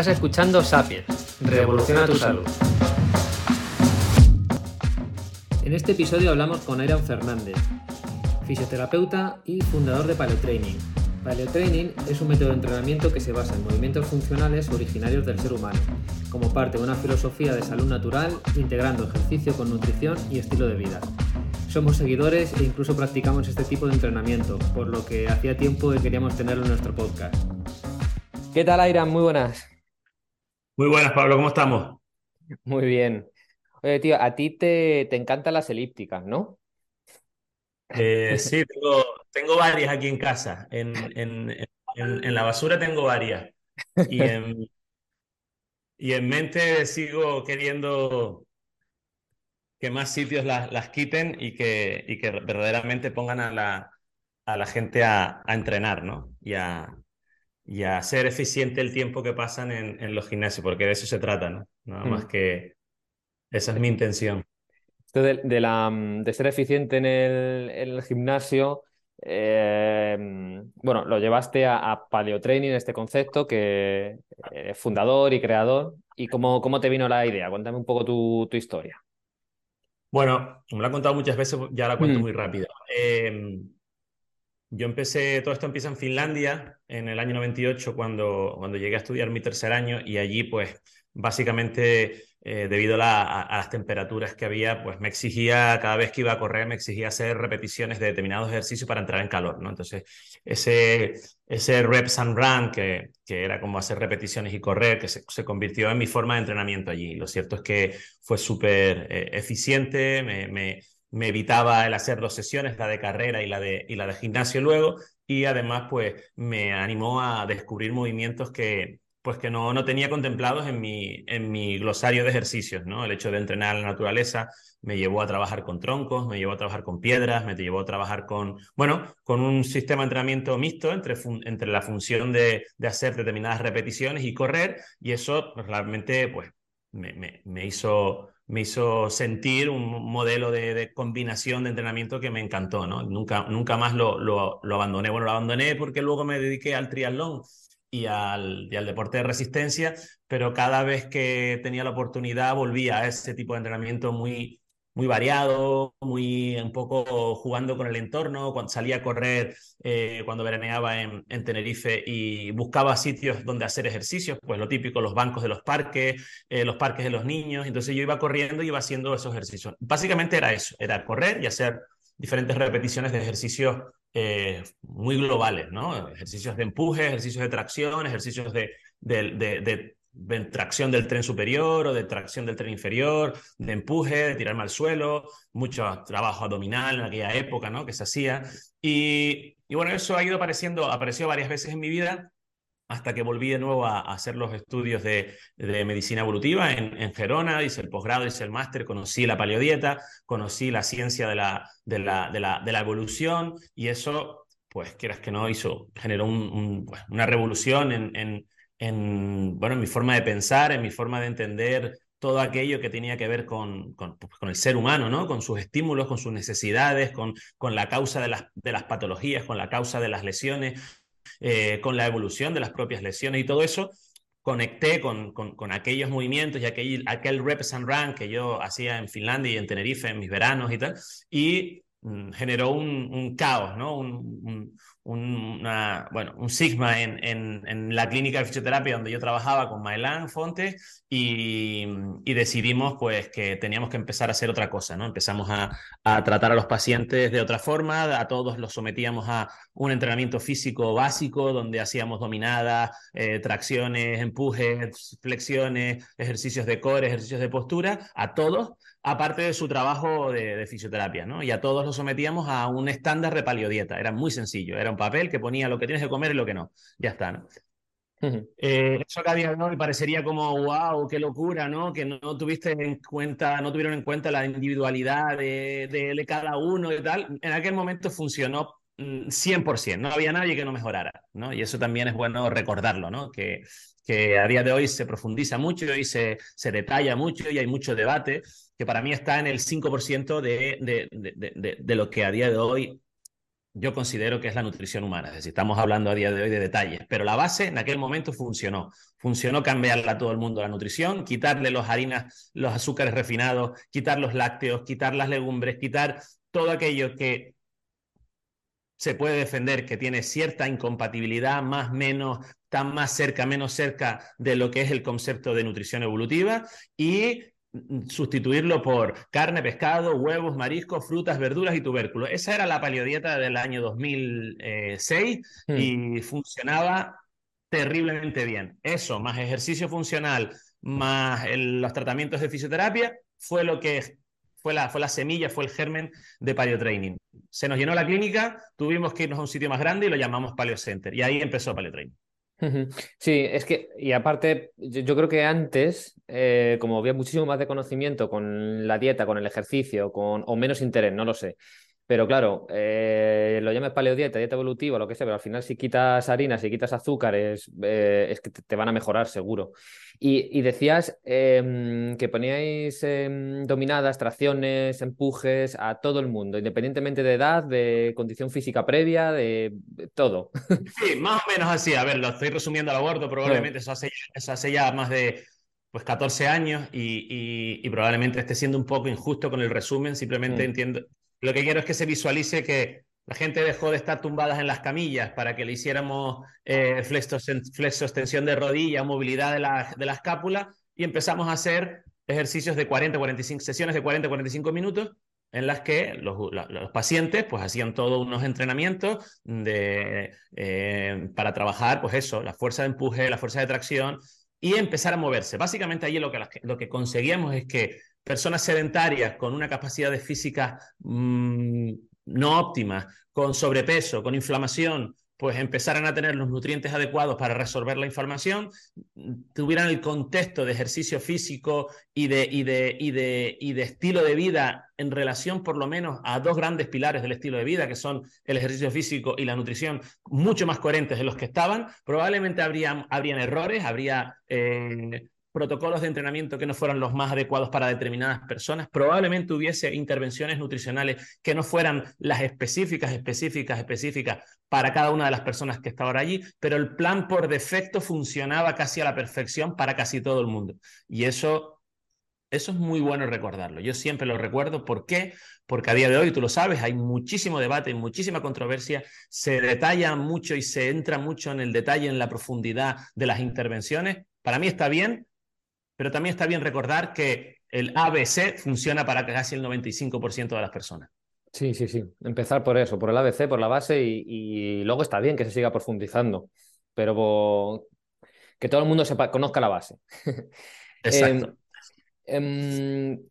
Estás escuchando Sapiens, Revoluciona tu salud. En este episodio hablamos con Aaron Fernández, fisioterapeuta y fundador de Paleotraining. Paleotraining es un método de entrenamiento que se basa en movimientos funcionales originarios del ser humano, como parte de una filosofía de salud natural, integrando ejercicio con nutrición y estilo de vida. Somos seguidores e incluso practicamos este tipo de entrenamiento, por lo que hacía tiempo que queríamos tenerlo en nuestro podcast. ¿Qué tal, Airan? Muy buenas. Muy buenas, Pablo, ¿cómo estamos? Muy bien. Oye, tío, a ti te, te encantan las elípticas, ¿no? Eh, sí, tengo, tengo varias aquí en casa. En, en, en, en la basura tengo varias. Y en, y en mente sigo queriendo que más sitios las, las quiten y que, y que verdaderamente pongan a la, a la gente a, a entrenar, ¿no? Y a, y a hacer eficiente el tiempo que pasan en, en los gimnasios, porque de eso se trata, ¿no? Nada más que esa es mi intención. Esto de, de la, de ser eficiente en el, en el gimnasio, eh, bueno, lo llevaste a, a Paleotraining, este concepto, que es fundador y creador. ¿Y cómo, cómo te vino la idea? Cuéntame un poco tu, tu historia. Bueno, como lo he contado muchas veces, ya la cuento Mm. muy rápido. Eh, yo empecé, todo esto empieza en Finlandia en el año 98 cuando, cuando llegué a estudiar mi tercer año y allí pues básicamente eh, debido a, la- a- a las temperaturas que había pues me exigía cada vez que iba a correr me exigía hacer repeticiones de determinados ejercicios para entrar en calor, ¿no? Entonces ese, ese reps and run que, que era como hacer repeticiones y correr que se, se convirtió en mi forma de entrenamiento allí. Lo cierto es que fue súper eh, eficiente, me me evitaba el hacer dos sesiones, la de carrera y la de, y la de gimnasio luego, y además pues me animó a descubrir movimientos que pues que no, no tenía contemplados en mi, en mi glosario de ejercicios, ¿no? El hecho de entrenar a la naturaleza me llevó a trabajar con troncos, me llevó a trabajar con piedras, me llevó a trabajar con, bueno, con un sistema de entrenamiento mixto entre, entre la función de, de hacer determinadas repeticiones y correr, y eso pues, realmente pues me, me hizo me hizo sentir un modelo de, de, combinación de entrenamiento que me encantó, ¿no? Nunca, nunca más lo, lo, abandoné. Bueno, lo abandoné porque luego me dediqué al triatlón y al, y al deporte de resistencia, pero cada vez que tenía la oportunidad volvía a ese tipo de entrenamiento muy, muy variado, muy un poco jugando con el entorno, cuando salía a correr, eh, cuando veraneaba en, en, Tenerife y buscaba sitios donde hacer ejercicios, pues lo típico, los bancos de los parques, eh, los parques de los niños, entonces yo iba corriendo y iba haciendo esos ejercicios. Básicamente era eso, era correr y hacer diferentes repeticiones de ejercicios eh, muy globales, ¿no? Ejercicios de empuje, ejercicios de tracción, ejercicios de de tracción del tren superior o de tracción del tren inferior, de empuje, de tirarme al suelo, mucho trabajo abdominal en aquella época, ¿no? Que se hacía. Y, y bueno, eso ha ido apareciendo, apareció varias veces en mi vida hasta que volví de nuevo a, hacer los estudios de, de medicina evolutiva en, en, Gerona, hice el posgrado, hice el máster, conocí la paleodieta, conocí la ciencia de la, de la, de la, de la evolución y eso, pues quieras que no, hizo, generó pues, una revolución en, en, en, bueno, en mi forma de pensar, en mi forma de entender todo aquello que tenía que ver con, con, con, el ser humano, ¿no? con sus estímulos, con sus necesidades, con, con la causa de las, de las patologías, con la causa de las lesiones, eh, con la evolución de las propias lesiones y todo eso, conecté con, con, con aquellos movimientos y aquel, aquel reps and run que yo hacía en Finlandia y en Tenerife en mis veranos y tal, y mm, generó un, un, caos, ¿no? Un, un, una, bueno, un sigma en, en, la clínica de fisioterapia donde yo trabajaba con Maelán Fontes y, y, decidimos pues que teníamos que empezar a hacer otra cosa, ¿no? Empezamos a, a, tratar a los pacientes de otra forma, a todos los sometíamos a un entrenamiento físico básico donde hacíamos dominadas, eh, tracciones, empujes, flexiones, ejercicios de core, ejercicios de postura, a todos aparte de su trabajo de, de, fisioterapia, ¿no? Y a todos los sometíamos a un estándar de paleodieta. Era muy sencillo. Era un papel que ponía lo que tienes que comer y lo que no. Ya está, ¿no? Uh -huh. eh, eso que a día de hoy parecería como, wow, qué locura, ¿no? Que no, no, tuviste en cuenta, no tuvieron en cuenta la individualidad de, de, de cada uno y tal. En aquel momento funcionó 100%, no había nadie que no mejorara, ¿no? Y eso también es bueno recordarlo, ¿no? Que, que a día de hoy se profundiza mucho y se, se detalla mucho y hay mucho debate, que para mí está en el 5% de, de, de, de, lo que a día de hoy yo considero que es la nutrición humana. Es decir, estamos hablando a día de hoy de detalles, pero la base en aquel momento funcionó. Funcionó cambiarle a todo el mundo la nutrición, quitarle los harinas, los azúcares refinados, quitar los lácteos, quitar las legumbres, quitar todo aquello que se puede defender que tiene cierta incompatibilidad, más, menos, tan más cerca, menos cerca de lo que es el concepto de nutrición evolutiva y sustituirlo por carne, pescado, huevos, mariscos, frutas, verduras y tubérculos. Esa era la paleodieta del año 2006 hmm. y funcionaba terriblemente bien. Eso, más ejercicio funcional, más los tratamientos de fisioterapia, fue lo que fue la, fue la semilla, fue el germen de Paleo Training. Se nos llenó la clínica, tuvimos que irnos a un sitio más grande y lo llamamos Paleo Center. Y ahí empezó Paleo Training. Sí, es que, y aparte, yo, creo que antes, eh, como había muchísimo más de conocimiento con la dieta, con el ejercicio, con, o menos interés, no lo sé, pero claro, eh, lo llames paleodieta, dieta evolutiva, lo que sea, pero al final si quitas harinas, si quitas azúcares, eh, es que te, van a mejorar seguro. Y, decías em, que poníais em, dominadas, tracciones, empujes a todo el mundo, independientemente de edad, de condición física previa, de, todo. Sí, más o menos así. A ver, lo estoy resumiendo al aborto, probablemente eso, hace, eso hace ya más de pues 14 años y, probablemente esté siendo un poco injusto con el resumen, simplemente mm. entiendo, lo que quiero es que se visualice que la gente dejó de estar tumbadas en las camillas para que le hiciéramos eh, de rodilla, movilidad de la, de la escápula y empezamos a hacer ejercicios de 40, 45, sesiones de 40, 45 minutos en las que los, pacientes pues hacían todos unos entrenamientos de, eh, para trabajar, pues eso, la fuerza de empuje, la fuerza de tracción y empezar a moverse. Básicamente allí lo que, lo que conseguíamos es que personas sedentarias con una capacidad de física mm, no óptima, con sobrepeso, con inflamación, pues empezaran a tener los nutrientes adecuados para resolver la inflamación, tuvieran el contexto de ejercicio físico y de, y de, y de, y de estilo de vida en relación por lo menos a dos grandes pilares del estilo de vida, que son el ejercicio físico y la nutrición, mucho más coherentes de los que estaban, probablemente habrían, habrían errores, habría eh, protocolos de entrenamiento que no fueran los más adecuados para determinadas personas, probablemente hubiese intervenciones nutricionales que no fueran las específicas, específicas, específicas para cada una de las personas que estaban allí, pero el plan por defecto funcionaba casi a la perfección para casi todo el mundo. Y eso eso es muy bueno recordarlo. Yo siempre lo recuerdo. ¿Por qué? Porque a día de hoy, tú lo sabes, hay muchísimo debate, muchísima controversia, se detalla mucho y se entra mucho en el detalle, en la profundidad de las intervenciones. Para mí está bien, pero también está bien recordar que el ABC funciona para casi el 95% de las personas. Sí, sí, sí. Empezar por eso, por el ABC, por la base y, luego está bien que se siga profundizando, pero que todo el mundo sepa, conozca la base. Exacto. Em, em,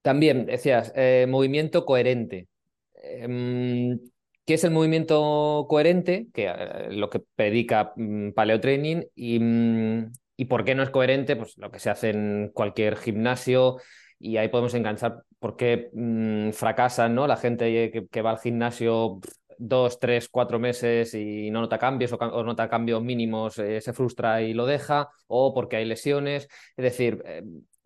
también decías, eh, movimiento coherente. Em, ¿Qué es el movimiento coherente? Que eh, lo que predica mm, paleotraining y, mm, ¿Y por qué no es coherente? Pues lo que se hace en cualquier gimnasio y ahí podemos enganchar por qué mm, fracasan ¿no? la gente que, va al gimnasio dos, tres, cuatro meses y no nota cambios o, nota cambios mínimos, eh, se frustra y lo deja, o porque hay lesiones. Es decir, eh,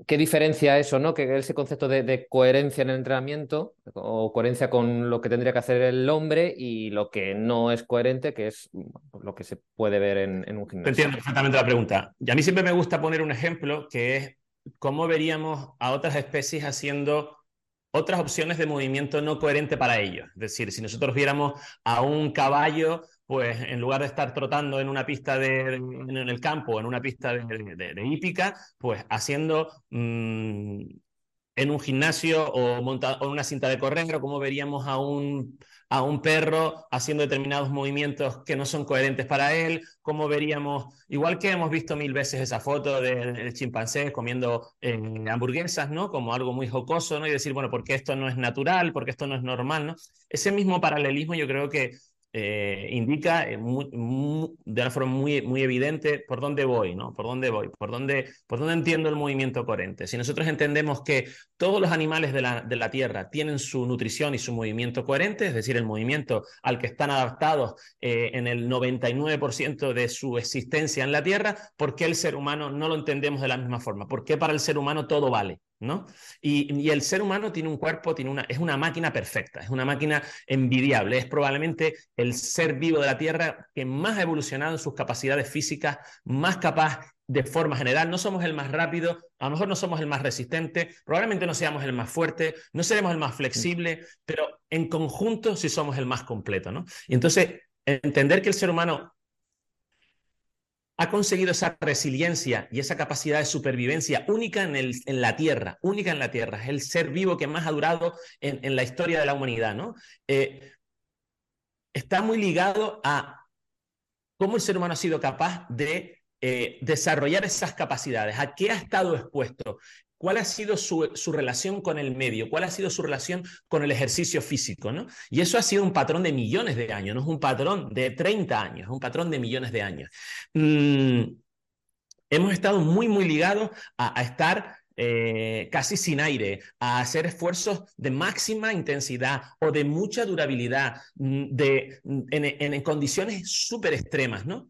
¿qué diferencia eso, no? Que ese concepto de, coherencia en el entrenamiento o coherencia con lo que tendría que hacer el hombre y lo que no es coherente, que es pues, lo que se puede ver en, un gimnasio. Entiendo perfectamente la pregunta. Y a mí siempre me gusta poner un ejemplo que es cómo veríamos a otras especies haciendo otras opciones de movimiento no coherente para ellos. Es decir, si nosotros viéramos a un caballo, pues en lugar de estar trotando en una pista de, en el campo, o en una pista de, hípica, pues haciendo mm, en un gimnasio o, montado, en una cinta de correr, o cómo veríamos a un, a un perro haciendo determinados movimientos que no son coherentes para él, cómo veríamos, igual que hemos visto mil veces esa foto del chimpancé comiendo eh, hamburguesas, ¿no? Como algo muy jocoso, ¿no? Y decir, bueno, porque esto no es natural, porque esto no es normal, ¿no? Ese mismo paralelismo yo creo que eh, indica eh, de una forma muy, muy evidente por dónde voy, ¿no? Por dónde voy, por dónde, por dónde entiendo el movimiento coherente. Si nosotros entendemos que todos los animales de la, de la Tierra tienen su nutrición y su movimiento coherente, es decir, el movimiento al que están adaptados eh, en el 99% de su existencia en la Tierra, ¿por qué el ser humano no lo entendemos de la misma forma? ¿Por qué para el ser humano todo vale? ¿No? Y, el ser humano tiene un cuerpo, tiene una, es una máquina perfecta, es una máquina envidiable, es probablemente el ser vivo de la Tierra que más ha evolucionado en sus capacidades físicas, más capaz de forma general. No somos el más rápido, a lo mejor no somos el más resistente, probablemente no seamos el más fuerte, no seremos el más flexible, pero en conjunto sí somos el más completo, ¿no? Y entonces, entender que el ser humano ha conseguido esa resiliencia y esa capacidad de supervivencia única en, el, en, la Tierra, única en la Tierra. Es el ser vivo que más ha durado en, la historia de la humanidad, ¿no? Eh, está muy ligado a cómo el ser humano ha sido capaz de eh, desarrollar esas capacidades, a qué ha estado expuesto, cuál ha sido su, relación con el medio, cuál ha sido su relación con el ejercicio físico, ¿no? Y eso ha sido un patrón de millones de años, no es un patrón de 30 años, es un patrón de millones de años. Mm, hemos estado muy, muy ligados a, estar eh, casi sin aire, a hacer esfuerzos de máxima intensidad o de mucha durabilidad, mm, de, en, en condiciones súper extremas, ¿no?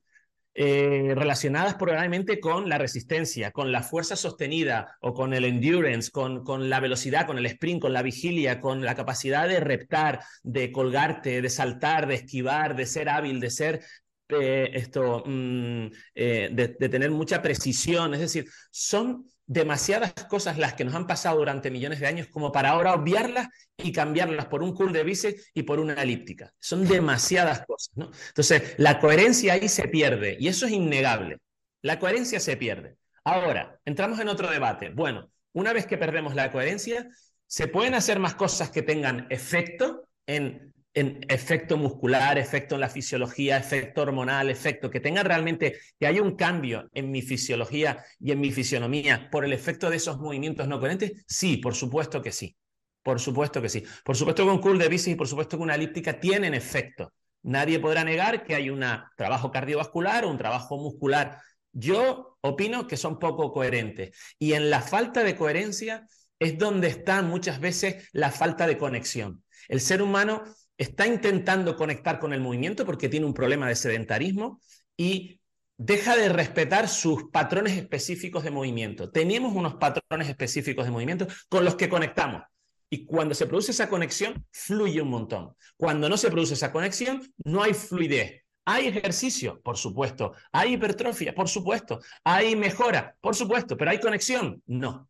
Eh, relacionadas probablemente con la resistencia, con la fuerza sostenida o con el endurance, con, con, la velocidad, con el sprint, con la vigilia, con la capacidad de reptar, de colgarte, de saltar, de esquivar, de ser hábil, de ser eh, esto, mm, eh, de, de, tener mucha precisión. Es decir, son demasiadas cosas las que nos han pasado durante millones de años como para ahora obviarlas y cambiarlas por un cool de bíceps y por una elíptica. Son demasiadas cosas, ¿no? Entonces, la coherencia ahí se pierde y eso es innegable. La coherencia se pierde. Ahora, entramos en otro debate. Bueno, una vez que perdemos la coherencia, ¿se pueden hacer más cosas que tengan efecto en en efecto muscular, efecto en la fisiología, efecto hormonal, efecto, que tenga realmente, que haya un cambio en mi fisiología y en mi fisionomía por el efecto de esos movimientos no coherentes? Sí, por supuesto que sí. Por supuesto que sí. Por supuesto que un curl de bici y por supuesto que una elíptica tienen efecto. Nadie podrá negar que hay un trabajo cardiovascular o un trabajo muscular. Yo opino que son poco coherentes. Y en la falta de coherencia es donde está muchas veces la falta de conexión. El ser humano está intentando conectar con el movimiento porque tiene un problema de sedentarismo y deja de respetar sus patrones específicos de movimiento. Tenemos unos patrones específicos de movimiento con los que conectamos. Y cuando se produce esa conexión, fluye un montón. Cuando no se produce esa conexión, no hay fluidez. Hay ejercicio, por supuesto. Hay hipertrofia, por supuesto. Hay mejora, por supuesto. Pero hay conexión, no.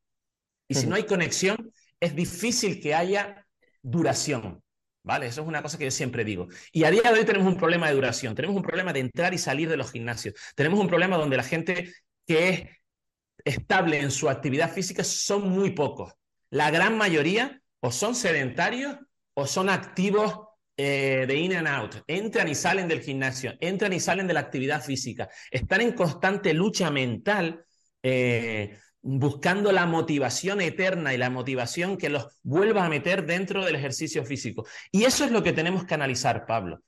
Y si no hay conexión, es difícil que haya duración. ¿Vale? Eso es una cosa que yo siempre digo. Y a día de hoy tenemos un problema de duración, tenemos un problema de entrar y salir de los gimnasios, tenemos un problema donde la gente que es estable en su actividad física son muy pocos. La gran mayoría o son sedentarios o son activos eh, de in and out. Entran y salen del gimnasio, entran y salen de la actividad física. Están en constante lucha mental. Eh, buscando la motivación eterna y la motivación que los vuelva a meter dentro del ejercicio físico. Y eso es lo que tenemos que analizar, Pablo.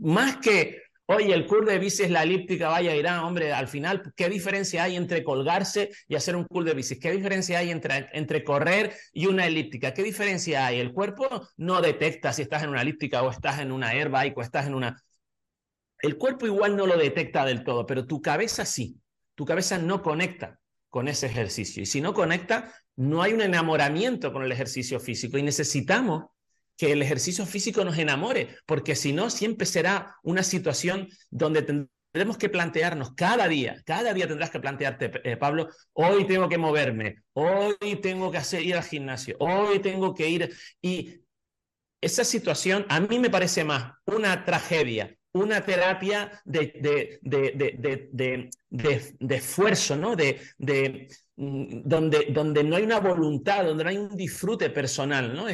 Más que, oye, el curl de bici es la elíptica, vaya, irá, hombre, al final, ¿qué diferencia hay entre colgarse y hacer un curl de bici? ¿Qué diferencia hay entre, entre correr y una elíptica? ¿Qué diferencia hay? El cuerpo no detecta si estás en una elíptica o estás en una airbike o estás en una... El cuerpo igual no lo detecta del todo, pero tu cabeza sí. Tu cabeza no conecta con ese ejercicio. Y si no conecta, no hay un enamoramiento con el ejercicio físico y necesitamos que el ejercicio físico nos enamore, porque si no, siempre será una situación donde tendremos que plantearnos cada día, cada día tendrás que plantearte, eh, Pablo, hoy tengo que moverme, hoy tengo que hacer, ir al gimnasio, hoy tengo que ir. Y esa situación a mí me parece más una tragedia una terapia de, de, esfuerzo, ¿no? De, mm, donde, donde no hay una voluntad, donde no hay un disfrute personal, ¿no?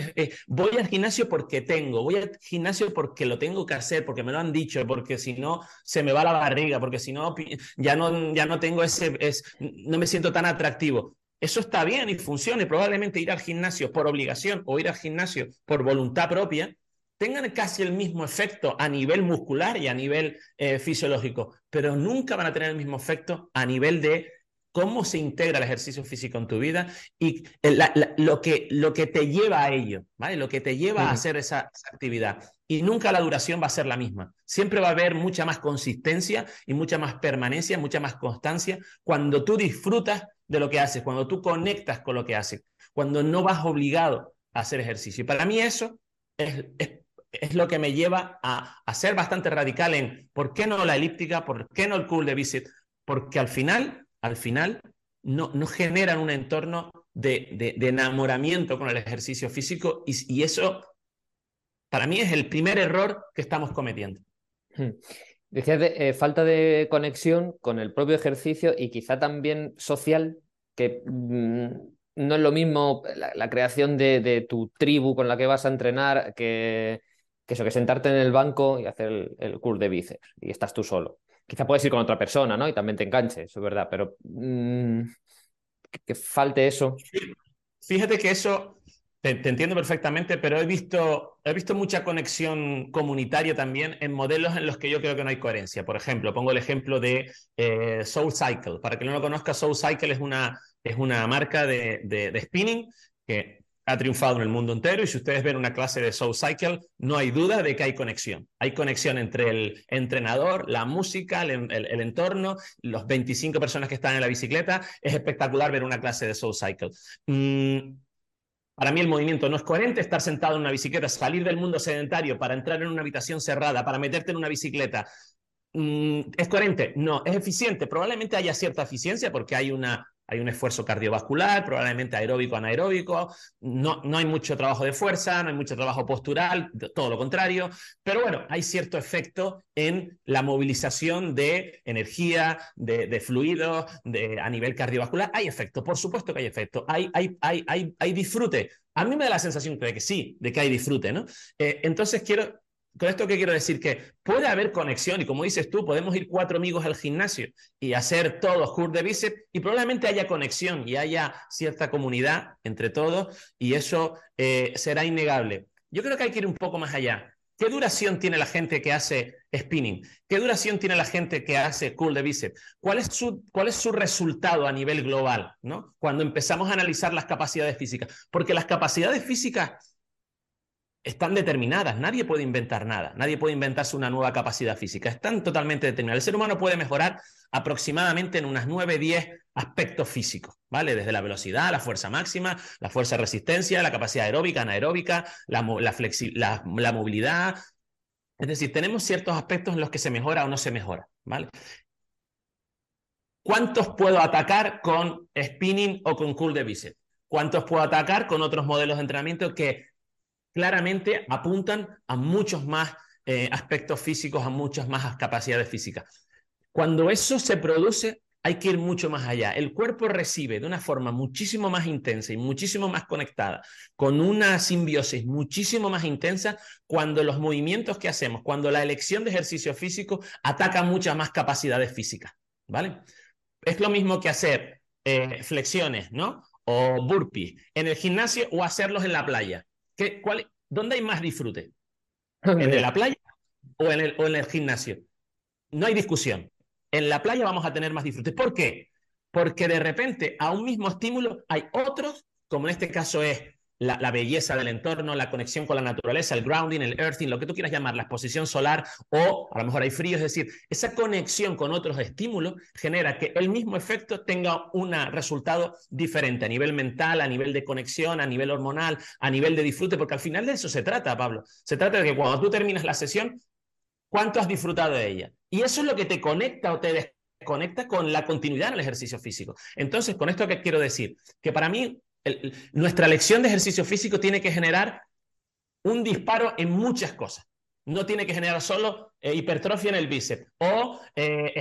voy al gimnasio porque tengo, voy al gimnasio porque lo tengo que hacer, porque me lo han dicho, porque si no se me va la barriga, porque si no ya no, ya no tengo ese, es, no me siento tan atractivo. Eso está bien y funciona y probablemente ir al gimnasio por obligación o ir al gimnasio por voluntad propia tengan casi el mismo efecto a nivel muscular y a nivel eh, fisiológico, pero nunca van a tener el mismo efecto a nivel de cómo se integra el ejercicio físico en tu vida y lo, que, lo que te lleva a ello, ¿vale? Lo que te lleva a hacer esa, actividad. Y nunca la duración va a ser la misma. Siempre va a haber mucha más consistencia y mucha más permanencia, mucha más constancia cuando tú disfrutas de lo que haces, cuando tú conectas con lo que haces, cuando no vas obligado a hacer ejercicio. Y para mí eso es, es, lo que me lleva a, a, ser bastante radical en por qué no la elíptica, por qué no el cool de visit, porque al final, al final, no, no generan un entorno de, de, enamoramiento con el ejercicio físico y, eso para mí es el primer error que estamos cometiendo. Hmm. Decías de, eh, falta de conexión con el propio ejercicio y quizá también social, que mm, no es lo mismo la, creación de, tu tribu con la que vas a entrenar que, que, eso, que sentarte en el banco y hacer el, el curl de bíceps y estás tú solo. Quizá puedes ir con otra persona, ¿no? Y también te enganches, eso es verdad, pero mm, que, falte eso. Fíjate que eso te, entiendo perfectamente, pero he visto, he visto mucha conexión comunitaria también en modelos en los que yo creo que no hay coherencia. Por ejemplo, pongo el ejemplo de eh, Soul Cycle. Para que no lo conozca, Soul Cycle es una, es una marca de, de, spinning que ha triunfado en el mundo entero y si ustedes ven una clase de Soul Cycle, no hay duda de que hay conexión. Hay conexión entre el entrenador, la música, el, entorno, los 25 personas que están en la bicicleta. Es espectacular ver una clase de Soul Cycle. Mm, para mí el movimiento no es coherente estar sentado en una bicicleta, salir del mundo sedentario para entrar en una habitación cerrada, para meterte en una bicicleta. Mm, ¿Es coherente? No. ¿Es eficiente? Probablemente haya cierta eficiencia porque hay una hay un esfuerzo cardiovascular, probablemente aeróbico, anaeróbico, no, no hay mucho trabajo de fuerza, no hay mucho trabajo postural, todo lo contrario, pero bueno, hay cierto efecto en la movilización de energía, de, fluidos, de, a nivel cardiovascular, hay efecto, por supuesto que hay efecto, hay, hay, hay, hay, hay disfrute. A mí me da la sensación de que sí, de que hay disfrute, ¿no? Eh, entonces quiero, con esto qué quiero decir que puede haber conexión y como dices tú, podemos ir cuatro amigos al gimnasio y hacer todos curl de bíceps y probablemente haya conexión y haya cierta comunidad entre todos y eso eh, será innegable. Yo creo que hay que ir un poco más allá. ¿Qué duración tiene la gente que hace spinning? ¿Qué duración tiene la gente que hace curl de bíceps? ¿Cuál es su, cuál es su resultado a nivel global? ¿no? Cuando empezamos a analizar las capacidades físicas. Porque las capacidades físicas están determinadas. Nadie puede inventar nada. Nadie puede inventarse una nueva capacidad física. Están totalmente determinadas. El ser humano puede mejorar aproximadamente en unas 9, 10 aspectos físicos, ¿vale? Desde la velocidad, la fuerza máxima, la fuerza de resistencia, la capacidad aeróbica, anaeróbica, la, la, la movilidad. Es decir, tenemos ciertos aspectos en los que se mejora o no se mejora, ¿vale? ¿Cuántos puedo atacar con spinning o con curl de bíceps? ¿Cuántos puedo atacar con otros modelos de entrenamiento que claramente apuntan a muchos más eh, aspectos físicos, a muchas más capacidades físicas. Cuando eso se produce, hay que ir mucho más allá. El cuerpo recibe de una forma muchísimo más intensa y muchísimo más conectada, con una simbiosis muchísimo más intensa, cuando los movimientos que hacemos, cuando la elección de ejercicio físico ataca muchas más capacidades físicas, ¿vale? Es lo mismo que hacer eh, flexiones, ¿no? O burpees en el gimnasio o hacerlos en la playa. Cuál, ¿Dónde hay más disfrute? ¿En la playa o en, el, o en el gimnasio? No hay discusión. En la playa vamos a tener más disfrute. ¿Por qué? Porque de repente a un mismo estímulo hay otros, como en este caso es la, belleza del entorno, la conexión con la naturaleza, el grounding, el earthing, lo que tú quieras llamar, la exposición solar o a lo mejor hay frío, es decir, esa conexión con otros estímulos genera que el mismo efecto tenga un resultado diferente a nivel mental, a nivel de conexión, a nivel hormonal, a nivel de disfrute, porque al final de eso se trata, Pablo. Se trata de que cuando tú terminas la sesión, ¿cuánto has disfrutado de ella? Y eso es lo que te conecta o te desconecta con la continuidad en el ejercicio físico. Entonces, con esto que quiero decir, que para mí nuestra lección de ejercicio físico tiene que generar un disparo en muchas cosas. No tiene que generar solo eh, hipertrofia en el bíceps o eh,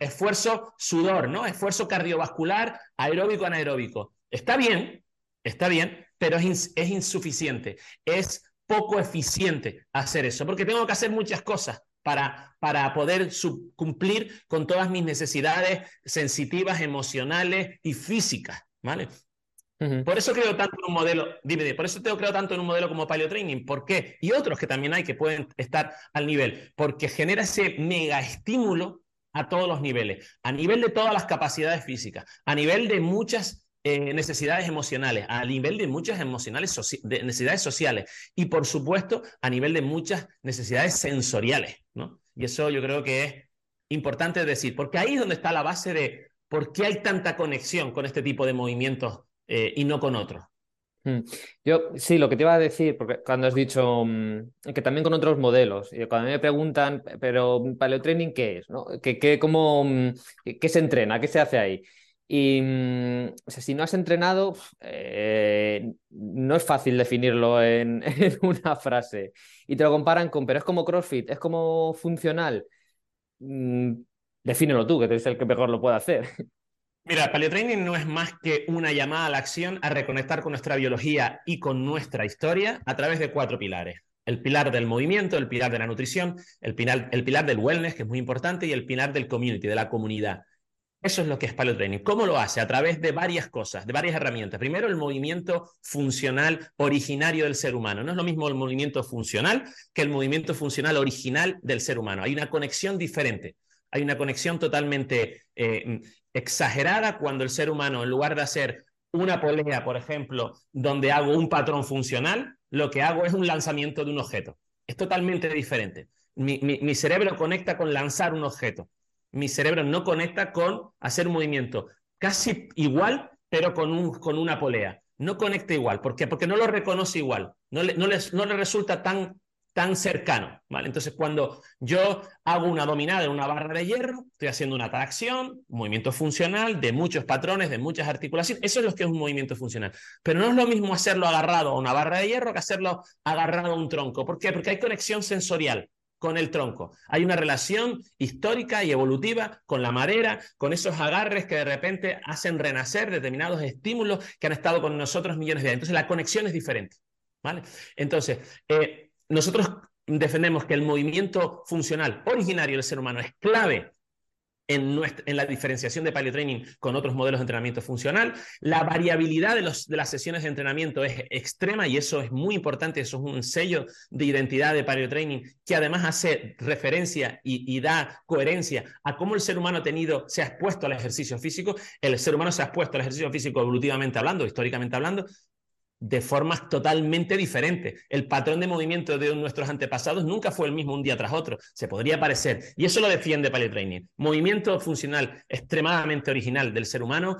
esfuerzo sudor, ¿no? Esfuerzo cardiovascular, aeróbico, anaeróbico. Está bien, está bien, pero es, es insuficiente. Es poco eficiente hacer eso, porque tengo que hacer muchas cosas para, para poder cumplir con todas mis necesidades sensitivas, emocionales y físicas, ¿vale? Por eso creo tanto en un modelo, dime, por eso creo tanto en un modelo como Paleo Training. ¿Por qué? Y otros que también hay que pueden estar al nivel, porque genera ese mega estímulo a todos los niveles, a nivel de todas las capacidades físicas, a nivel de muchas eh, necesidades emocionales, a nivel de muchas emocionales necesidades sociales y por supuesto a nivel de muchas necesidades sensoriales, ¿no? Y eso yo creo que es importante decir, porque ahí es donde está la base de por qué hay tanta conexión con este tipo de movimientos eh, y no con otros. Hmm. Yo sí, lo que te iba a decir, porque cuando has dicho mm, que también con otros modelos, y cuando me preguntan, pero paleotraining, ¿qué es? ¿no? ¿Qué, qué, cómo, mm, qué se entrena? ¿Qué se hace ahí? Y mm, si no has entrenado, eh, no es fácil definirlo en, una frase. Y te lo comparan con, pero es como CrossFit, es como funcional. Mm, defínelo tú, que eres el que mejor lo puede hacer. Mira, paleotraining no es más que una llamada a la acción a reconectar con nuestra biología y con nuestra historia a través de cuatro pilares. El pilar del movimiento, el pilar de la nutrición, el pilar, el pilar del wellness, que es muy importante, y el pilar del community, de la comunidad. Eso es lo que es paleotraining. ¿Cómo lo hace? A través de varias cosas, de varias herramientas. Primero, el movimiento funcional originario del ser humano. No es lo mismo el movimiento funcional que el movimiento funcional original del ser humano. Hay una conexión diferente. Hay una conexión totalmente eh, exagerada cuando el ser humano, en lugar de hacer una polea, por ejemplo, donde hago un patrón funcional, lo que hago es un lanzamiento de un objeto. Es totalmente diferente. mi cerebro conecta con lanzar un objeto mi cerebro no conecta con hacer un movimiento casi igual, pero con, un, con una polea. No conecta igual. ¿Por qué? Porque no lo reconoce igual. No le, no no le resulta tan, tan cercano. ¿vale? Entonces, cuando yo hago una dominada en una barra de hierro, estoy haciendo una tracción, movimiento funcional de muchos patrones, de muchas articulaciones. Eso es lo que es un movimiento funcional. Pero no es lo mismo hacerlo agarrado a una barra de hierro que hacerlo agarrado a un tronco. ¿Por qué? Porque hay conexión sensorial con el tronco. Hay una relación histórica y evolutiva con la madera, con esos agarres que de repente hacen renacer determinados estímulos que han estado con nosotros millones de años. Entonces la conexión es diferente. ¿vale? Entonces, eh, nosotros defendemos que el movimiento funcional originario del ser humano es clave en, la diferenciación de paleotraining con otros modelos de entrenamiento funcional. La variabilidad de, las sesiones de entrenamiento es extrema y eso es muy importante, eso es un sello de identidad de paleotraining que además hace referencia y, da coherencia a cómo el ser humano ha tenido, se ha expuesto al ejercicio físico. El ser humano se ha expuesto al ejercicio físico evolutivamente hablando, históricamente hablando, de formas totalmente diferentes. El patrón de movimiento de nuestros antepasados nunca fue el mismo un día tras otro. Se podría parecer. Y eso lo defiende Paleotraining. Movimiento funcional extremadamente original del ser humano,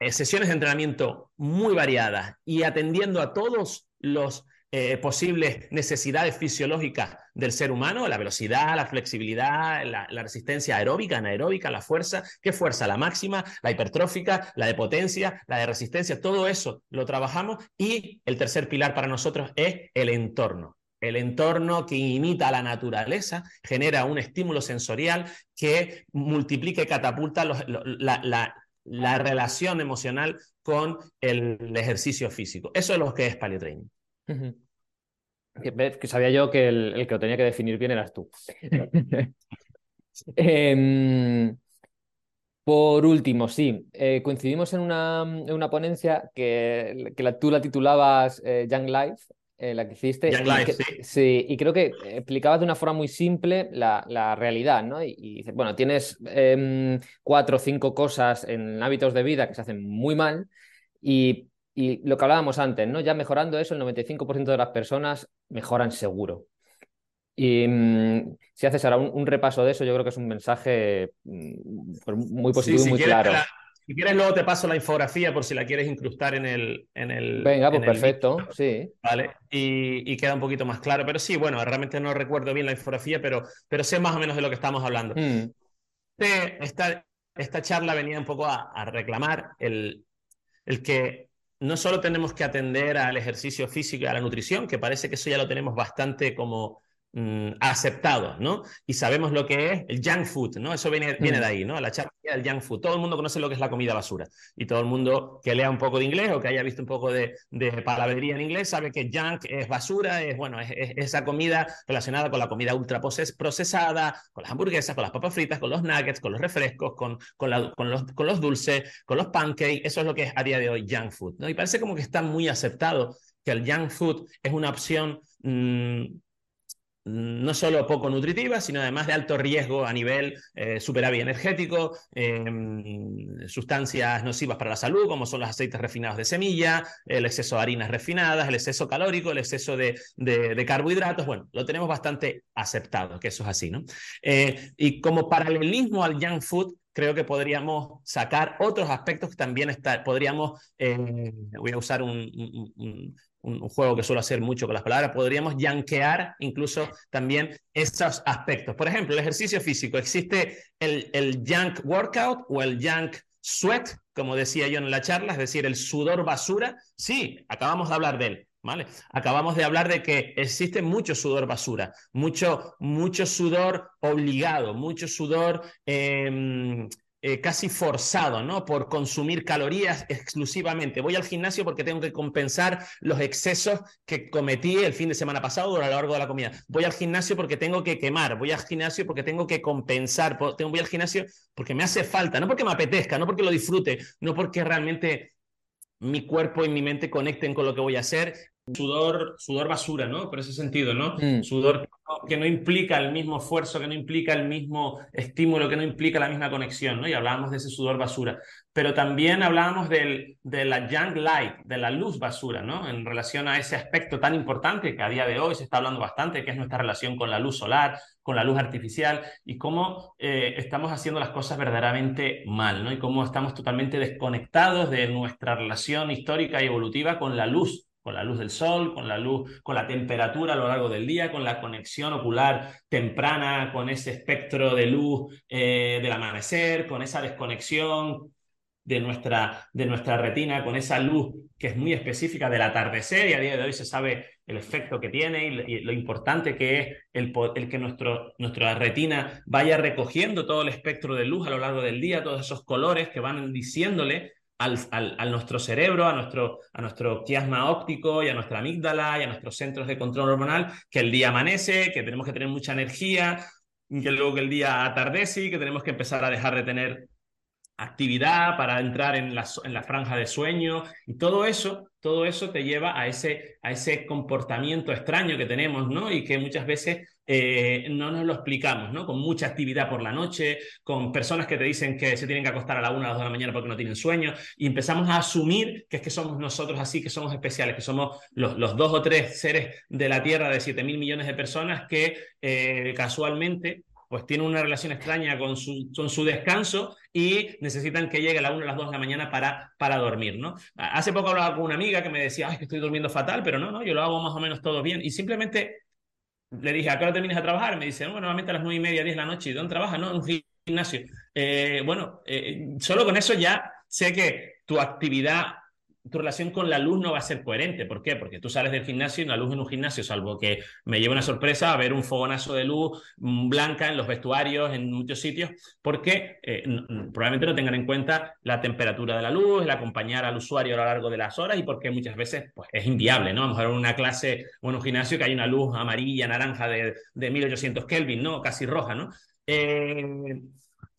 eh, sesiones de entrenamiento muy variadas y atendiendo a todos los eh, posibles necesidades fisiológicas del ser humano, la velocidad, la flexibilidad, la, resistencia aeróbica, anaeróbica, la fuerza, qué fuerza, la máxima, la hipertrófica, la de potencia, la de resistencia, todo eso lo trabajamos y el tercer pilar para nosotros es el entorno. El entorno que imita a la naturaleza genera un estímulo sensorial que multiplica y catapulta la, relación emocional con el ejercicio físico. Eso es lo que es paleotraining. Que, sabía yo que el, que lo tenía que definir bien eras tú. Em, por último, sí, eh, coincidimos en una, en una, ponencia que, que tú la titulabas eh, Young Life, eh, la que hiciste. Young Life, sí. sí. Y creo que explicabas de una forma muy simple la, la realidad, ¿no? Y, y bueno, tienes em, cuatro o cinco cosas en hábitos de vida que se hacen muy mal y y lo que hablábamos antes, ¿no? Ya mejorando eso, el 95% de las personas mejoran seguro. Y mm, si haces ahora un, repaso de eso, yo creo que es un mensaje mm, pues, muy positivo y muy claro. si quieres, luego te paso la infografía por si la quieres incrustar en el. En el Venga, pues perfecto, sí. Vale, y, queda un poquito más claro. Pero sí, bueno, realmente no recuerdo bien la infografía, pero, pero sé más o menos de lo que estamos hablando. Mm. Esta, esta charla venía un poco a, a reclamar el, el que no solo tenemos que atender al ejercicio físico y a la nutrición, que parece que eso ya lo tenemos bastante como Mm, aceptado, ¿no? Y sabemos lo que es el junk food, ¿no? Eso viene, viene de mm. ahí, ¿no? La charla del junk food. Todo el mundo conoce lo que es la comida basura. Y todo el mundo que lea un poco de inglés o que haya visto un poco de, palabrería en inglés sabe que junk es basura, es, bueno, es, esa comida relacionada con la comida ultra procesada, con las hamburguesas, con las papas fritas, con los nuggets, con los refrescos, con, con, los, con los dulces, con los pancakes. Eso es lo que es a día de hoy junk food, ¿no? Y parece como que está muy aceptado que el junk food es una opción... Mm, no solo poco nutritivas, sino además de alto riesgo a nivel eh, superávit energético, em, sustancias nocivas para la salud, como son los aceites refinados de semilla, el exceso de harinas refinadas, el exceso calórico, el exceso de, carbohidratos. Bueno, lo tenemos bastante aceptado, que eso es así, ¿no? Eh, y como paralelismo al junk food, creo que podríamos sacar otros aspectos que también está, podríamos, eh, voy a usar un, juego que suelo hacer mucho con las palabras, podríamos yanquear incluso también esos aspectos. Por ejemplo, el ejercicio físico. Existe el, el junk workout o el junk sweat, como decía yo en la charla, es decir, el sudor basura. Sí, acabamos de hablar de él. ¿Vale? Acabamos de hablar de que existe mucho sudor basura, mucho, mucho sudor obligado, mucho sudor eh, eh, casi forzado, ¿no? Por consumir calorías exclusivamente. Voy al gimnasio porque tengo que compensar los excesos que cometí el fin de semana pasado o a lo largo de la comida. Voy al gimnasio porque tengo que quemar. Voy al gimnasio porque tengo que compensar. Voy al gimnasio porque me hace falta, no porque me apetezca, no porque lo disfrute, no porque realmente mi cuerpo y mi mente conecten con lo que voy a hacer sudor, sudor basura, ¿no? Por ese sentido, ¿no? Mm. Sudor que no, implica el mismo esfuerzo, que no implica el mismo estímulo, que no implica la misma conexión, ¿no? Y hablábamos de ese sudor basura. Pero también hablábamos del, de la young light, de la luz basura, ¿no? En relación a ese aspecto tan importante que a día de hoy se está hablando bastante, que es nuestra relación con la luz solar, con la luz artificial y cómo eh, estamos haciendo las cosas verdaderamente mal, ¿no? Y cómo estamos totalmente desconectados de nuestra relación histórica y evolutiva con la luz con la luz del sol, con la luz, con la temperatura a lo largo del día, con la conexión ocular temprana, con ese espectro de luz eh, del amanecer, con esa desconexión de nuestra, de nuestra retina, con esa luz que es muy específica del atardecer y a día de hoy se sabe el efecto que tiene y, lo importante que es el, el que nuestro, nuestra retina vaya recogiendo todo el espectro de luz a lo largo del día, todos esos colores que van diciéndole al, nuestro cerebro, a nuestro, a nuestro quiasma óptico y a nuestra amígdala y a nuestros centros de control hormonal, que el día amanece, que tenemos que tener mucha energía, que luego que el día atardece y que tenemos que empezar a dejar de tener actividad para entrar en la, en la franja de sueño y todo eso, todo eso te lleva a ese, a ese comportamiento extraño que tenemos, ¿no? Y que muchas veces eh, no nos lo explicamos, ¿no? Con mucha actividad por la noche, con personas que te dicen que se tienen que acostar a la una o a las dos de la mañana porque no tienen sueño, y empezamos a asumir que es que somos nosotros así, que somos especiales, que somos los, los dos o tres seres de la Tierra de 7 mil millones de personas que eh, casualmente pues tienen una relación extraña con su, con su descanso y necesitan que llegue a la 1 a las 2 de la mañana para, para dormir, ¿no? Hace poco hablaba con una amiga que me decía, ay, que estoy durmiendo fatal, pero no, no, yo lo hago más o menos todo bien y simplemente le dije, ¿a qué hora terminas de trabajar? Me dice, bueno, normalmente a las 9 y media, 10 de la noche. ¿Y dónde trabajas? No, en un gimnasio. Eh, bueno, eh, solo con eso ya sé que tu actividad tu relación con la luz no va a ser coherente. ¿Por qué? Porque tú sales del gimnasio y la luz en un gimnasio, salvo que me lleve una sorpresa a ver un fogonazo de luz mm, blanca en los vestuarios, en muchos sitios, porque eh, probablemente no tengan en cuenta la temperatura de la luz, el acompañar al usuario a lo largo de las horas y porque muchas veces pues, es inviable, ¿no? Vamos a ver una clase o en un gimnasio que hay una luz amarilla, naranja de, de 1800 Kelvin, ¿no? Casi roja, ¿no? Eh,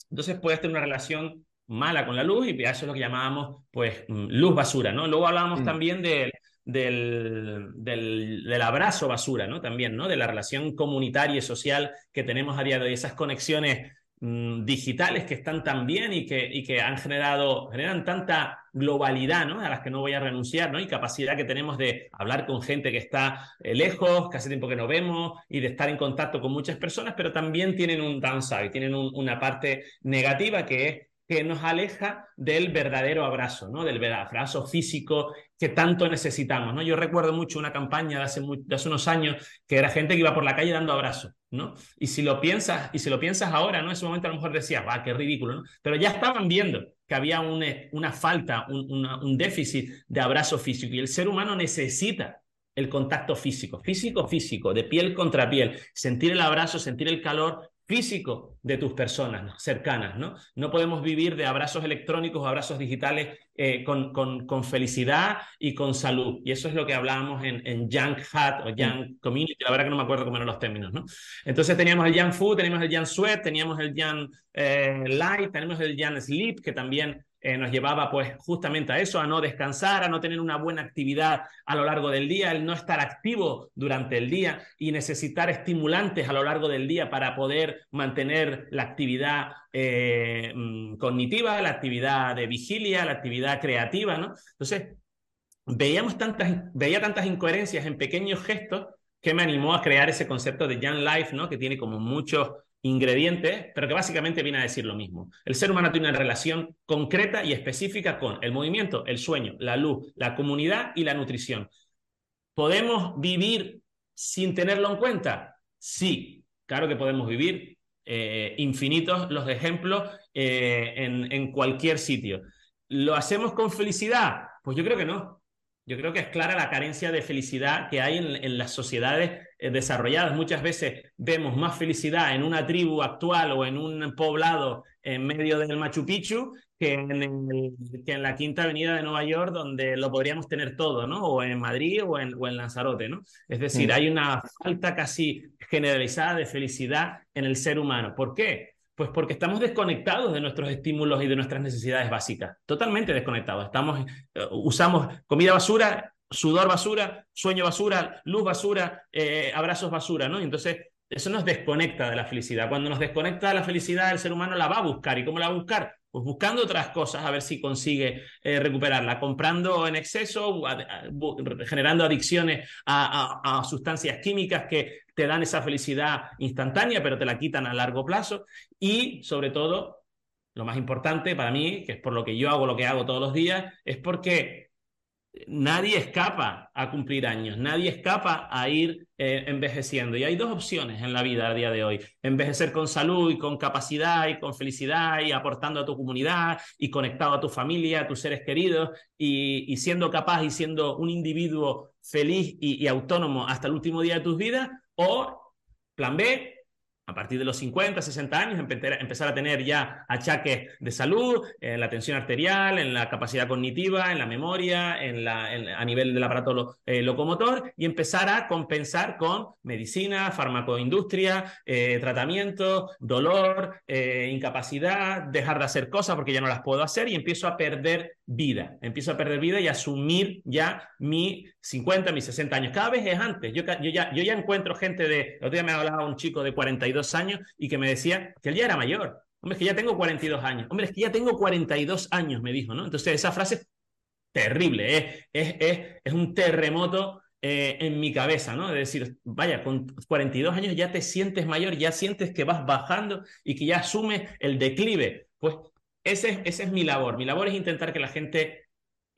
entonces puedes tener una relación mala con la luz y eso es lo que llamábamos pues mm, luz basura, ¿no? Luego hablábamos mm. también del, del, abrazo basura, ¿no? También, ¿no? De la relación comunitaria y social que tenemos a día de hoy, esas conexiones mm, digitales que están tan bien y que, y que han generado, generan tanta globalidad, ¿no? A las que no voy a renunciar, ¿no? Y capacidad que tenemos de hablar con gente que está eh, lejos, que hace tiempo que no vemos, y de estar en contacto con muchas personas, pero también tienen un downside, tienen una parte negativa que es que nos aleja del verdadero abrazo, ¿no? Del abrazo físico que tanto necesitamos, ¿no? Yo recuerdo mucho una campaña de hace, hace unos años que era gente que iba por la calle dando abrazos, ¿no? Y si lo piensas, y si lo piensas ahora, ¿no? En ese momento a lo mejor decías, va, qué ridículo, ¿no? Pero ya estaban viendo que había una falta, un déficit de abrazo físico y el ser humano necesita el contacto físico, físico, físico, de piel contra piel, sentir el abrazo, sentir el calor físico de tus personas cercanas, ¿no? No podemos vivir de abrazos electrónicos o abrazos digitales eh, con, con, felicidad y con salud. Y eso es lo que hablábamos en, en Young Hat o Young Community, la verdad que no me acuerdo cómo eran los términos, ¿no? Entonces teníamos el Young Food, teníamos el Young Sweat, teníamos el Young eh, Light, tenemos el Young Sleep, que también eh, nos llevaba pues justamente a eso, a no descansar, a no tener una buena actividad a lo largo del día, el no estar activo durante el día y necesitar estimulantes a lo largo del día para poder mantener la actividad eh, mm, cognitiva, la actividad de vigilia, la actividad creativa, ¿no? Entonces, veíamos tantas, veía tantas incoherencias en pequeños gestos que me animó a crear ese concepto de Young Life, ¿no? Que tiene como muchos ingredientes, pero que básicamente viene a decir lo mismo. El ser humano tiene una relación concreta y específica con el movimiento, el sueño, la luz, la comunidad y la nutrición. ¿Podemos vivir sin tenerlo en cuenta? Sí, claro que podemos vivir. Eh, infinitos los ejemplos eh, en cualquier sitio. ¿Lo hacemos con felicidad? Pues yo creo que no. Yo creo que es clara la carencia de felicidad que hay en, las sociedades eh, desarrolladas. Muchas veces vemos más felicidad en una tribu actual o en un poblado en medio del Machu Picchu que en, que en la Quinta Avenida de Nueva York, donde lo podríamos tener todo, ¿no? O en Madrid o en, o en Lanzarote, ¿no? Es decir, mm. hay una falta casi generalizada de felicidad en el ser humano. ¿Por qué? Pues porque estamos desconectados de nuestros estímulos y de nuestras necesidades básicas, totalmente desconectados. Estamos, eh, usamos comida basura, sudor basura, sueño basura, luz basura, eh, abrazos basura, ¿no? entonces eso nos desconecta de la felicidad. Cuando nos desconecta de la felicidad, el ser humano la va a buscar. ¿Y cómo la va a buscar? Pues buscando otras cosas a ver si consigue eh, recuperarla, comprando en exceso, generando adicciones a, sustancias químicas que te dan esa felicidad instantánea, pero te la quitan a largo plazo. Y sobre todo, lo más importante para mí, que es por lo que yo hago lo que hago todos los días, es porque nadie escapa a cumplir años, nadie escapa a ir eh, envejeciendo. Y hay dos opciones en la vida a día de hoy. Envejecer con salud y con capacidad y con felicidad y aportando a tu comunidad y conectado a tu familia, a tus seres queridos y, siendo capaz y siendo un individuo feliz y, y autónomo hasta el último día de tus vidas. O plan B, a partir de los 50, 60 años, empezar a tener ya achaques de salud, en la tensión arterial, en la capacidad cognitiva, en la memoria, en la, a nivel del aparato eh, locomotor, y empezar a compensar con medicina, farmacoindustria, eh, tratamiento, dolor, eh, incapacidad, dejar de hacer cosas porque ya no las puedo hacer y empiezo a perder vida. Empiezo a perder vida y asumir ya mi 50, mis 60 años. Cada vez es antes. Yo, yo, ya, yo ya encuentro gente de. El otro día me hablaba un chico de 42 años y que me decía que él ya era mayor. Hombre, es que ya tengo 42 años. Hombre, es que ya tengo 42 años, me dijo, ¿no? Entonces, esa frase es terrible, ¿eh? es, es, es un terremoto eh, en mi cabeza, ¿no? Es decir, vaya, con 42 años ya te sientes mayor, ya sientes que vas bajando y que ya asumes el declive. Pues ese, ese es mi labor. Mi labor es intentar que la gente